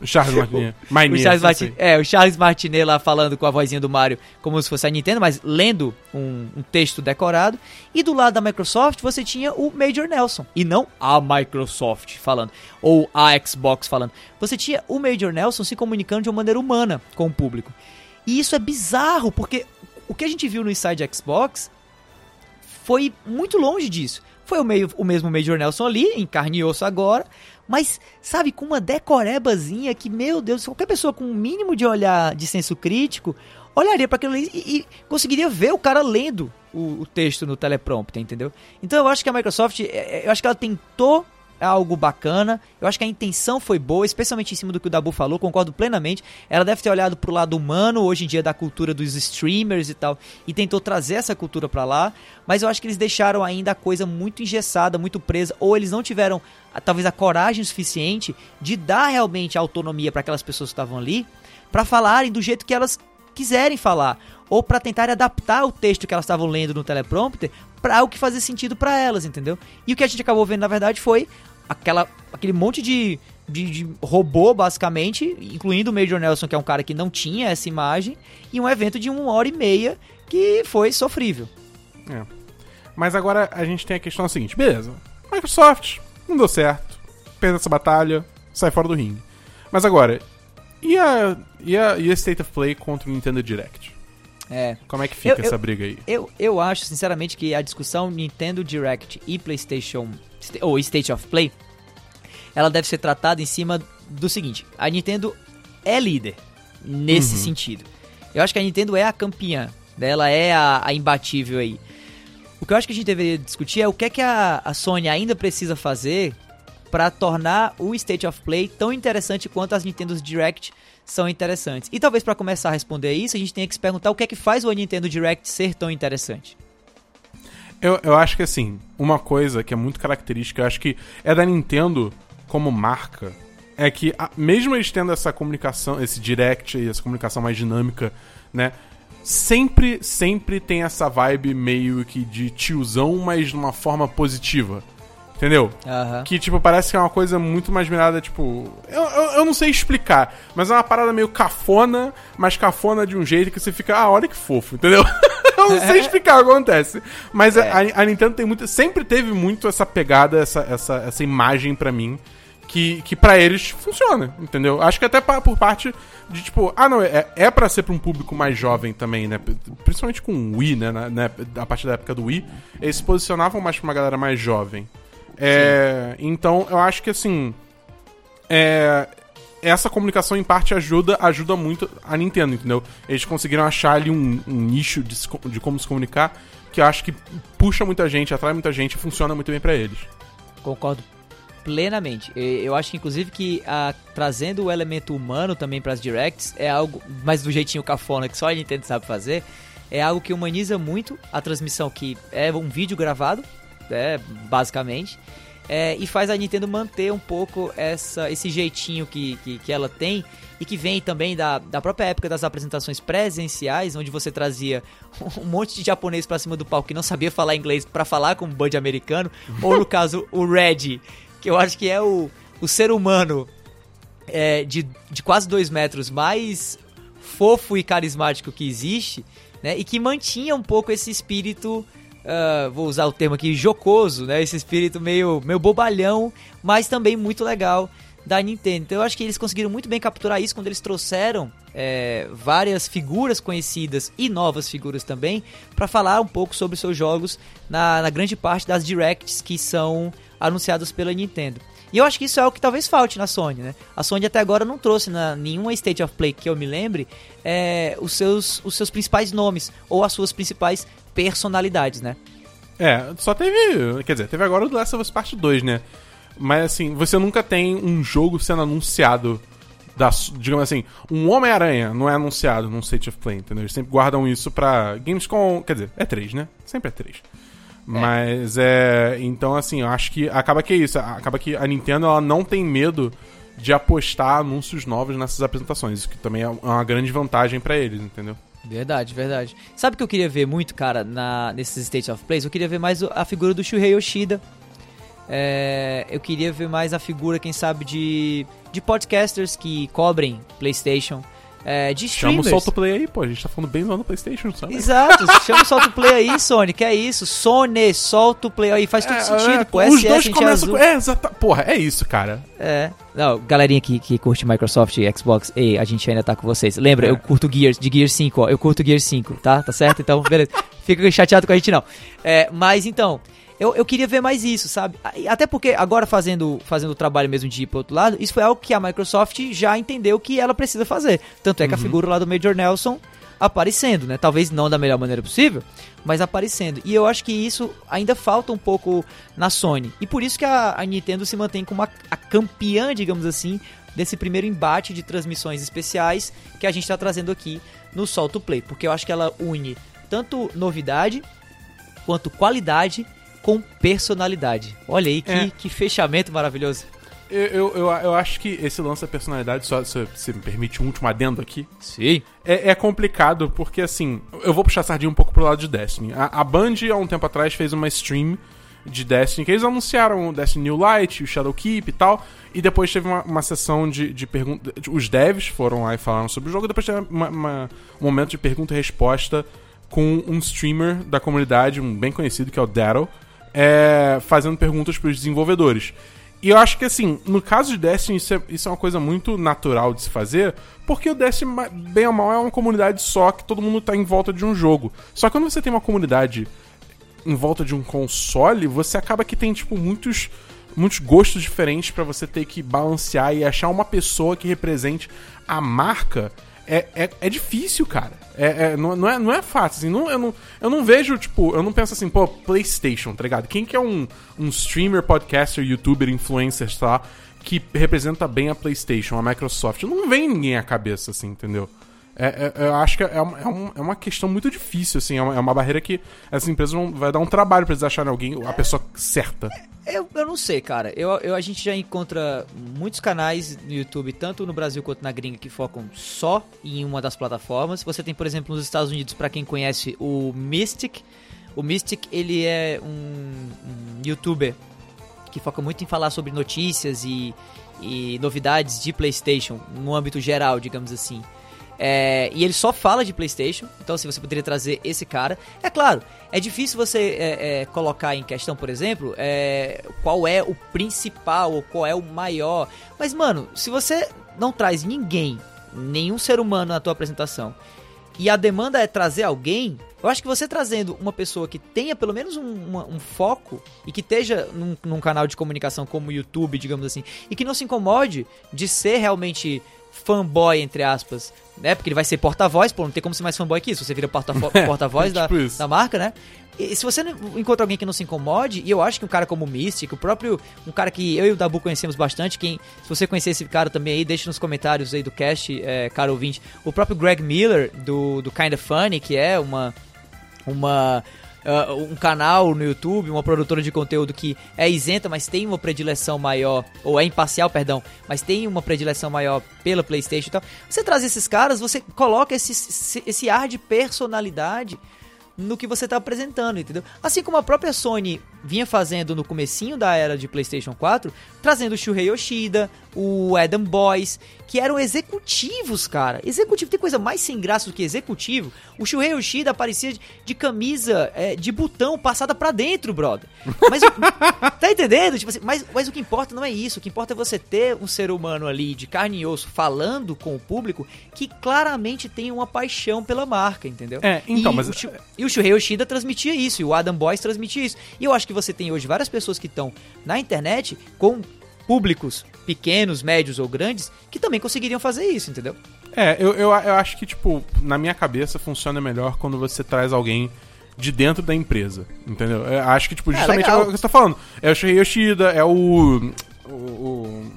O Charles Martinet. [LAUGHS] o Martinet, Charles não Martin, sei. é, o Charles Martinet lá falando com a vozinha do Mario como se fosse a Nintendo, mas lendo um, um texto decorado. E do lado da Microsoft você tinha o Major Nelson. E não a Microsoft falando. Ou a Xbox falando. Você tinha o Major Nelson se comunicando de uma maneira humana com o público. E isso é bizarro, porque o que a gente viu no Inside Xbox foi muito longe disso. Foi o, meio, o mesmo Major Nelson ali, em carne e osso agora, mas, sabe, com uma decorebazinha que, meu Deus, qualquer pessoa com um mínimo de olhar de senso crítico olharia para aquilo e, e conseguiria ver o cara lendo o, o texto no teleprompter, entendeu? Então eu acho que a Microsoft, é, é, eu acho que ela tentou algo bacana. Eu acho que a intenção foi boa, especialmente em cima do que o Dabu falou, concordo plenamente. Ela deve ter olhado pro lado humano, hoje em dia, da cultura dos streamers e tal, e tentou trazer essa cultura pra lá. Mas eu acho que eles deixaram ainda a coisa muito engessada, muito presa, ou eles não tiveram talvez a coragem suficiente de dar realmente autonomia para aquelas pessoas que estavam ali, pra falarem do jeito que elas quiserem falar, ou pra tentarem adaptar o texto que elas estavam lendo no teleprompter para o que fazer sentido pra elas, entendeu? E o que a gente acabou vendo na verdade foi aquela, aquele monte de, de, de robô, basicamente, incluindo o Major Nelson, que é um cara que não tinha essa imagem, e um evento de uma hora e meia que foi sofrível. É. Mas agora a gente tem a questão seguinte: beleza, Microsoft, não deu certo, perdeu essa batalha, sai fora do ringue. Mas agora, e a, e a, e a State of Play contra o Nintendo Direct? É. Como é que fica Eu- essa eu- briga aí? Eu, eu acho, sinceramente, que a discussão Nintendo Direct e PlayStation ou State of Play, ela deve ser tratada em cima do seguinte: a Nintendo é líder nesse sentido. Eu acho que a Nintendo é a campeã, né? ela é a, a imbatível aí. O que eu acho que a gente deveria discutir é o que é que a, a Sony ainda precisa fazer para tornar o State of Play tão interessante quanto as Nintendo Direct são interessantes. E talvez para começar a responder isso, a gente tenha que se perguntar o que é que faz o Nintendo Direct ser tão interessante. Eu, eu acho que assim, uma coisa que é muito característica, eu acho que é da Nintendo como marca, é que a- mesmo eles tendo essa comunicação, esse direct e essa comunicação mais dinâmica, né? Sempre, sempre tem essa vibe meio que de tiozão, mas de uma forma positiva. Entendeu? Que, tipo, parece que é uma coisa muito mais mirada, tipo. Eu, eu, eu não sei explicar, mas é uma parada meio cafona, mas cafona de um jeito que você fica, ah, olha que fofo, entendeu? [LAUGHS] eu não sei explicar o que acontece. Mas a, a Nintendo tem muito. Sempre teve muito essa pegada, essa, essa, essa imagem pra mim. Que, que para eles funciona, entendeu? Acho que até pa- por parte de tipo, ah, não, é, é pra ser pra um público mais jovem também, né? Principalmente com o Wii, né? Na, né? A partir da época do Wii, eles se posicionavam mais pra uma galera mais jovem. É, então, eu acho que assim. É, essa comunicação em parte ajuda ajuda muito a Nintendo, entendeu? Eles conseguiram achar ali um, um nicho de, de como se comunicar que eu acho que puxa muita gente, atrai muita gente e funciona muito bem pra eles. Concordo plenamente. Eu acho que inclusive que a- trazendo o elemento humano também para as directs é algo, mas do jeitinho cafona que só a Nintendo sabe fazer, é algo que humaniza muito a transmissão que é um vídeo gravado, é, basicamente. é, e faz a Nintendo manter um pouco essa, esse jeitinho que, que, que ela tem e que vem também da, da própria época das apresentações presenciais, onde você trazia um monte de japonês pra cima do palco que não sabia falar inglês pra falar com um band americano, ou no caso o Red, que eu acho que é o, o ser humano é, de, de quase dois metros mais fofo e carismático que existe, né? E que mantinha um pouco esse espírito, ah, vou usar o termo aqui, jocoso, né? Esse espírito meio, meio bobalhão, mas também muito legal da Nintendo. Então eu acho que eles conseguiram muito bem capturar isso quando eles trouxeram é, várias figuras conhecidas e novas figuras também para falar um pouco sobre seus jogos na, na grande parte das directs que são anunciadas pela Nintendo. E eu acho que isso é o que talvez falte na Sony, né? A Sony até agora não trouxe na nenhuma State of Play que eu me lembre é, os, seus, os seus principais nomes ou as suas principais personalidades, né? É, só teve. Quer dizer, teve agora o The Last of Us Part 2, né? Mas assim, você nunca tem um jogo sendo anunciado. Da, digamos assim, um Homem-Aranha não é anunciado num State of Play, entendeu? Eles sempre guardam isso pra Gamescom. Quer dizer, é 3, né? Sempre é 3. Mas é. Então, assim, eu acho que acaba que é isso. Acaba que a Nintendo ela não tem medo de apostar anúncios novos nessas apresentações. Isso que também é uma grande vantagem pra eles, entendeu? Verdade, verdade. Sabe o que eu queria ver muito, cara, na, nesses State of Plays? Eu queria ver mais a figura do Shuhei Yoshida. É, eu queria ver mais a figura, quem sabe, de, de podcasters que cobrem PlayStation. É, de Chama o streamers. Solto Play aí, pô. A gente tá falando bem lá no PlayStation, sabe? Exato, chama o solta o play aí, Sony, que é isso? Sony, solta o play aí, faz todo sentido, pô. os SS, dois é começam com. É, exata. Porra, é isso, cara. É. Não, galerinha que, que curte Microsoft e Xbox, ei, a gente ainda tá com vocês. Lembra, É. eu curto Gears, de Gears 5, ó. Eu curto Gears 5, tá? Tá certo? Então, beleza. Fica chateado com a gente, não. É, mas então, eu, eu queria ver mais isso, sabe? Até porque agora fazendo, fazendo o trabalho mesmo de ir pro outro lado, isso foi algo que a Microsoft já entendeu que ela precisa fazer. Tanto é que a figura lá do Major Nelson aparecendo, né? Talvez não da melhor maneira possível, mas aparecendo. E eu acho que isso ainda falta um pouco na Sony. E por isso que a, a Nintendo se mantém como a, a campeã, digamos assim, desse primeiro embate de transmissões especiais que a gente está trazendo aqui no Solto Play. Porque eu acho que ela une tanto novidade quanto qualidade com personalidade. Olha aí que, É. que fechamento maravilhoso. Eu, eu, eu, eu acho que esse lance da personalidade, só se você me permite um último adendo aqui, Sim. é, é complicado porque, assim, eu vou puxar a sardinha um pouco pro lado de Destiny. A, a Band, há um tempo atrás, fez uma stream de Destiny, que eles anunciaram o Destiny New Light, o Shadowkeep e tal, e depois teve uma, uma sessão de, de perguntas. Os devs foram lá e falaram sobre o jogo, e depois teve uma- uma- um momento de pergunta e resposta com um streamer da comunidade, um bem conhecido, que é o Daryl, é, fazendo perguntas pros desenvolvedores. E eu acho que, assim, no caso de Destiny, isso é, isso é uma coisa muito natural de se fazer, porque o Destiny, bem ou mal, é uma comunidade só que todo mundo tá em volta de um jogo. Só que quando você tem uma comunidade em volta de um console, você acaba que tem, tipo, muitos, muitos gostos diferentes pra você ter que balancear e achar uma pessoa que represente a marca. É, é, é difícil, cara. É, é- não, não é, não é fácil. Assim, não, eu, não, eu não vejo, tipo, eu não penso assim, pô, PlayStation, tá ligado? Quem que é um, um streamer, podcaster, youtuber, influencer, lá, que representa bem a PlayStation, a Microsoft? Não vem ninguém à cabeça, assim, entendeu? É, é- eu acho que é uma, é, um- é uma questão muito difícil, assim. É uma, é uma barreira que essas empresas vão, vai dar um trabalho pra eles acharem alguém, a pessoa certa. Eu, eu não sei, cara. Eu, eu, a gente já encontra muitos canais no YouTube, tanto no Brasil quanto na gringa, que focam só em uma das plataformas. Você tem, por exemplo, nos Estados Unidos, pra quem conhece, o Mystic. O Mystic, ele é um, um youtuber que foca muito em falar sobre notícias e, e novidades de PlayStation, no âmbito geral, digamos assim. É, e ele só fala de PlayStation, então se você poderia trazer esse cara. É claro, é difícil você é, é, colocar em questão, por exemplo, é, qual é o principal ou qual é o maior. Mas, mano, se você não traz ninguém, nenhum ser humano na tua apresentação, e a demanda é trazer alguém, eu acho que você trazendo uma pessoa que tenha pelo menos um, uma- um foco e que esteja num, num canal de comunicação como o YouTube, digamos assim, e que não se incomode de ser realmente fanboy, entre aspas, né? Porque ele vai ser porta-voz, pô, não tem como ser mais fanboy que isso, você vira porta-vo- [LAUGHS] porta-voz da, tipo da marca, né? E se você não encontra alguém que não se incomode, e eu acho que um cara como o Mystic, o próprio, um cara que eu e o Dabu conhecemos bastante, quem, se você conhecer esse cara também aí, deixa nos comentários aí do cast, é, cara ouvinte, o próprio Greg Miller, do, do Kinda Funny, que é uma, uma ah, um canal no YouTube, uma produtora de conteúdo que é isenta, mas tem uma predileção maior, ou é imparcial, perdão, mas tem uma predileção maior pela PlayStation e tal. Você traz esses caras, você coloca esse, esse ar de personalidade no que você está apresentando, entendeu? Assim como a própria Sony vinha fazendo no comecinho da era de PlayStation 4, trazendo o Shuhei Yoshida, o Adam Boyce, que eram executivos, cara. Executivo, tem coisa mais sem graça do que executivo? O Shuhei Yoshida aparecia de, de camisa é, de botão passada pra dentro, brother. Mas, o- [LAUGHS] tá entendendo? Tipo assim, mas, mas o que importa não é isso, o que importa é você ter um ser humano ali de carne e osso falando com o público que claramente tem uma paixão pela marca, entendeu? É, então, e mas- o Shu- e o Shuhei Yoshida transmitia isso, e o Adam Boyce transmitia isso. E eu acho que você tem hoje várias pessoas que estão na internet com públicos pequenos, médios ou grandes que também conseguiriam fazer isso, entendeu? É, eu, eu, eu acho que, tipo, na minha cabeça funciona melhor quando você traz alguém de dentro da empresa, entendeu? Eu acho que, tipo, justamente é, o que você tá falando. É o Shuhei Yoshida, é. O, o, o,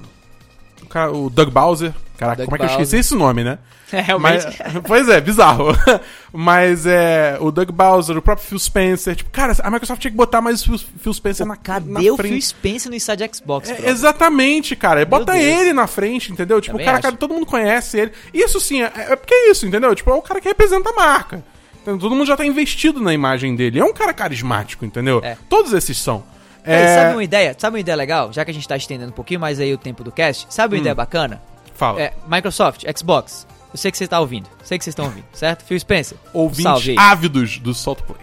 cara- o Doug Bowser. Caraca, Doug como é que eu Bowser. esqueci esse nome, né? [LAUGHS] É, realmente. Mas, [LAUGHS] pois é, bizarro. [LAUGHS] Mas é. O Doug Bowser, o próprio Phil Spencer. Tipo, cara, a Microsoft tinha que botar mais o Phil, Spencer na, Cadê na o frente. Phil Spencer no Inside Xbox, É, exatamente, cara. Bota Deus. ele na frente, entendeu? Tipo, o cara, cara, todo mundo conhece ele. Isso sim, é, é porque é isso, entendeu? Tipo, é o cara que representa a marca. Entendeu? Todo mundo já tá investido na imagem dele. É um cara carismático, entendeu? É. Todos esses são. Ei, É, sabe uma ideia? Sabe uma ideia legal? Já que a gente tá estendendo um pouquinho mais aí o tempo do cast, sabe uma Hum. ideia bacana? Fala. É, Microsoft, Xbox. Eu sei que você tá ouvindo. Sei que vocês estão ouvindo, certo? Phil Spencer. Ouvintes Salve ávidos do Salt Play.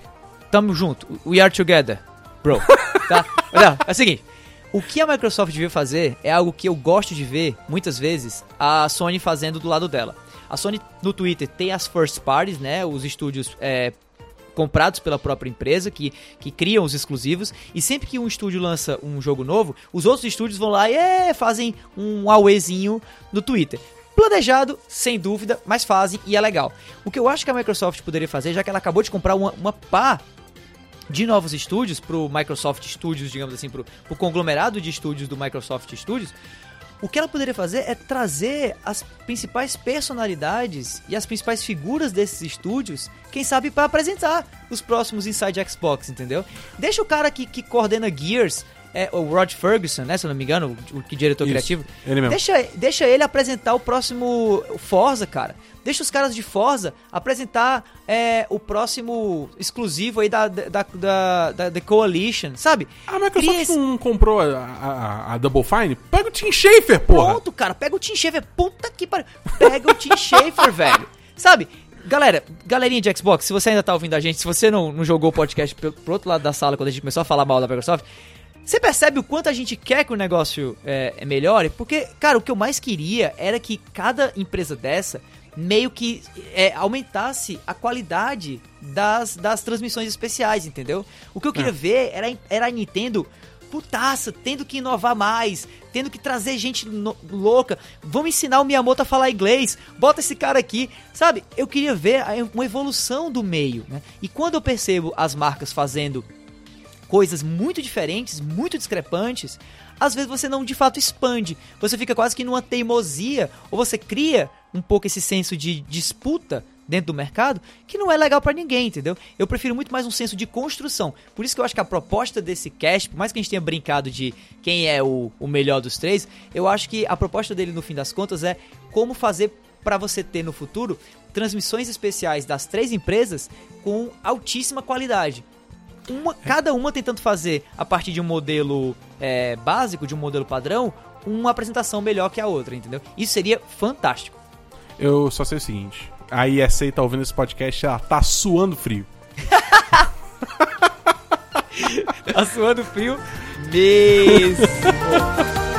Tamo junto. We are together, bro. [LAUGHS] tá? Não, é o seguinte. O que a Microsoft devia fazer é algo que eu gosto de ver, muitas vezes, a Sony fazendo do lado dela. A Sony, no Twitter, tem as first parties, né? Os estúdios é, comprados pela própria empresa, que, que criam os exclusivos. E sempre que um estúdio lança um jogo novo, os outros estúdios vão lá e é, fazem um auezinho no Twitter. Planejado, sem dúvida, mas fazem e é legal. O que eu acho que a Microsoft poderia fazer, já que ela acabou de comprar uma, uma pá de novos estúdios pro Microsoft Studios, digamos assim, pro, pro conglomerado de estúdios do Microsoft Studios, o que ela poderia fazer é trazer as principais personalidades e as principais figuras desses estúdios, quem sabe para apresentar os próximos Inside Xbox, entendeu? Deixa o cara que, que coordena Gears, é, o Rod Ferguson, né, se eu não me engano, o, o que diretor Isso, criativo, ele mesmo. Deixa, deixa ele apresentar o próximo Forza, cara. Deixa os caras de Forza apresentar é, o próximo exclusivo aí da, da, da, da The Coalition, sabe? A Microsoft esse- não comprou a, a- a Double Fine? Pega o Tim Schafer, porra! Pronto, cara. Pega o Tim Schafer. Puta que pariu. Pega o Tim Schafer, [LAUGHS] velho. Sabe? Galera, galerinha de Xbox, se você ainda tá ouvindo a gente, se você não, não jogou o podcast pro, pro outro lado da sala quando a gente começou a falar mal da Microsoft, você percebe o quanto a gente quer que o negócio é, é melhore? Porque, cara, o que eu mais queria era que cada empresa dessa meio que é, aumentasse a qualidade das, das transmissões especiais, entendeu? O que eu queria É. ver era, era a Nintendo putaça, tendo que inovar mais, tendo que trazer gente no- louca. Vamos ensinar o Miyamoto a falar inglês. Bota esse cara aqui, sabe? Eu queria ver uma evolução do meio, né? E quando eu percebo as marcas fazendo coisas muito diferentes, muito discrepantes, às vezes você não de fato expande. Você fica quase que numa teimosia, ou você cria um pouco esse senso de disputa dentro do mercado, que não é legal pra ninguém, entendeu? Eu prefiro muito mais um senso de construção. Por isso que eu acho que a proposta desse cast, por mais que a gente tenha brincado de quem é o, o melhor dos três, eu acho que a proposta dele no fim das contas é como fazer pra você ter no futuro transmissões especiais das três empresas com altíssima qualidade uma, cada uma tentando fazer, a partir de um modelo é, básico, de um modelo padrão, uma apresentação melhor que a outra, entendeu? Isso seria fantástico. Eu só sei o seguinte: a ISA tá ouvindo esse podcast, ela tá suando frio. [LAUGHS] Tá suando frio mesmo. [LAUGHS]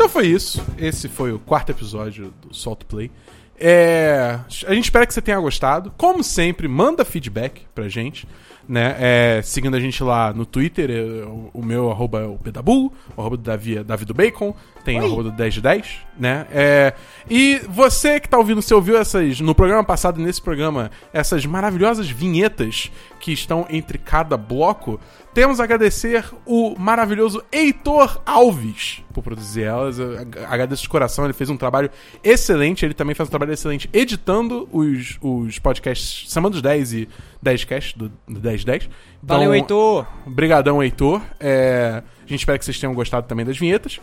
Então foi isso. Esse foi o quarto episódio do Salt Play. É, a gente espera que você tenha gostado. Como sempre, manda feedback pra gente. Né? É, seguindo a gente lá no Twitter, é, o, o meu arroba é o Pedabu, o arroba do Davi é Davi do Bacon, tem o Oi. arroba do 10 de 10, né? É, e você que tá ouvindo, você ouviu essas, no programa passado e nesse programa, essas maravilhosas vinhetas que estão entre cada bloco, temos a agradecer o maravilhoso Heitor Alves por produzir elas. Eu ag- agradeço de coração, ele fez um trabalho excelente. Ele também faz um trabalho excelente editando os, os podcasts Semana dos 10 e 10 Cast do, do 1010. Então, Valeu, Heitor. Brigadão, Heitor. É, a gente espera que vocês tenham gostado também das vinhetas.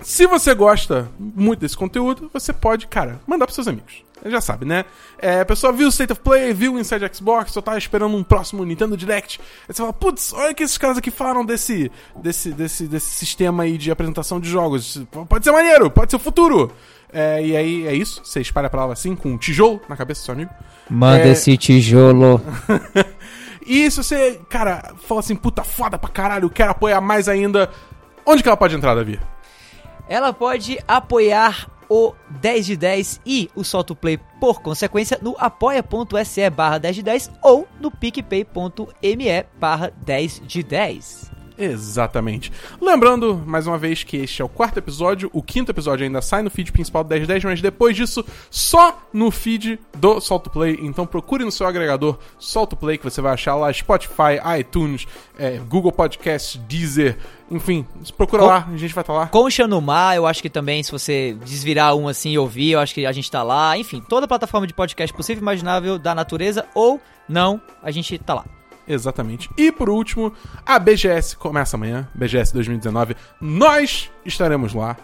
Se você gosta muito desse conteúdo, você pode, cara, mandar pros seus amigos. Já sabe, né? É, a pessoa viu o State of Play, viu o Inside Xbox, só tava esperando um próximo Nintendo Direct. Aí você fala, putz, olha que esses caras aqui falaram desse, desse, desse, desse sistema aí de apresentação de jogos. Pode ser maneiro, pode ser o futuro. É, e aí é isso, você espalha a palavra assim, com um tijolo na cabeça do seu amigo. Manda É. esse tijolo. [LAUGHS] E se você, cara, fala assim, puta foda pra caralho, quero apoiar mais ainda, onde que ela pode entrar, Davi? Ela pode apoiar o 10 de 10 e o Solto Play por consequência no apoia.se barra 10 de 10 ou no picpay.me barra 10 de 10. Exatamente. Lembrando, mais uma vez, que este é o quarto episódio. O quinto episódio ainda sai no feed principal do 1010, mas depois disso, só no feed do Solto Play. Então procure no seu agregador Solto Play, que você vai achar lá Spotify, iTunes, é, Google Podcasts, Deezer, enfim. Procura Com- lá, a gente vai estar lá. Concha no Mar, eu acho que também, se você desvirar um assim e ouvir, eu acho que a gente tá lá. Enfim, toda plataforma de podcast possível e imaginável da natureza ou não, a gente tá lá. Exatamente. E por último, a BGS começa amanhã, BGS 2019. Nós estaremos lá.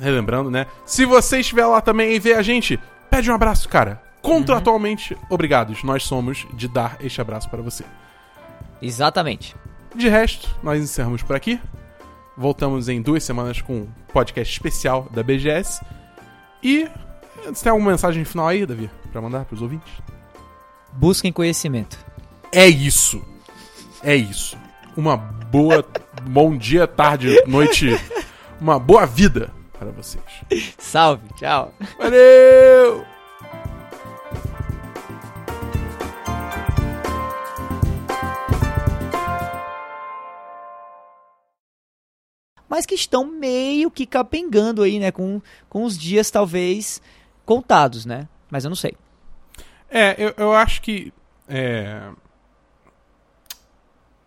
Relembrando, né? Se você estiver lá também e ver a gente, pede um abraço, cara. Contratualmente obrigados, nós somos de dar este abraço para você. Exatamente. De resto, nós encerramos por aqui. Voltamos em duas semanas com um podcast especial da BGS. E você tem alguma mensagem final aí, Davi, pra mandar pros ouvintes? Busquem conhecimento. É isso. É isso. Uma boa. bom dia, tarde, noite. Uma boa vida para vocês. Salve, tchau. Valeu! Mas que estão meio que capengando aí, né? Com, com os dias talvez contados, né? Mas eu não sei. É, eu, eu acho que. É.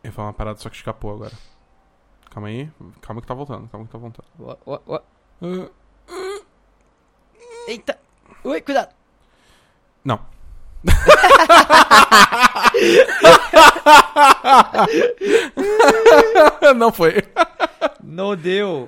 Eu ia falar uma parada, só que escapou agora. Calma aí. Calma que tá voltando, calma que tá voltando. Ah, Eita! Ui, cuidado! não. [LAUGHS] [LAUGHS] não foi. Não deu.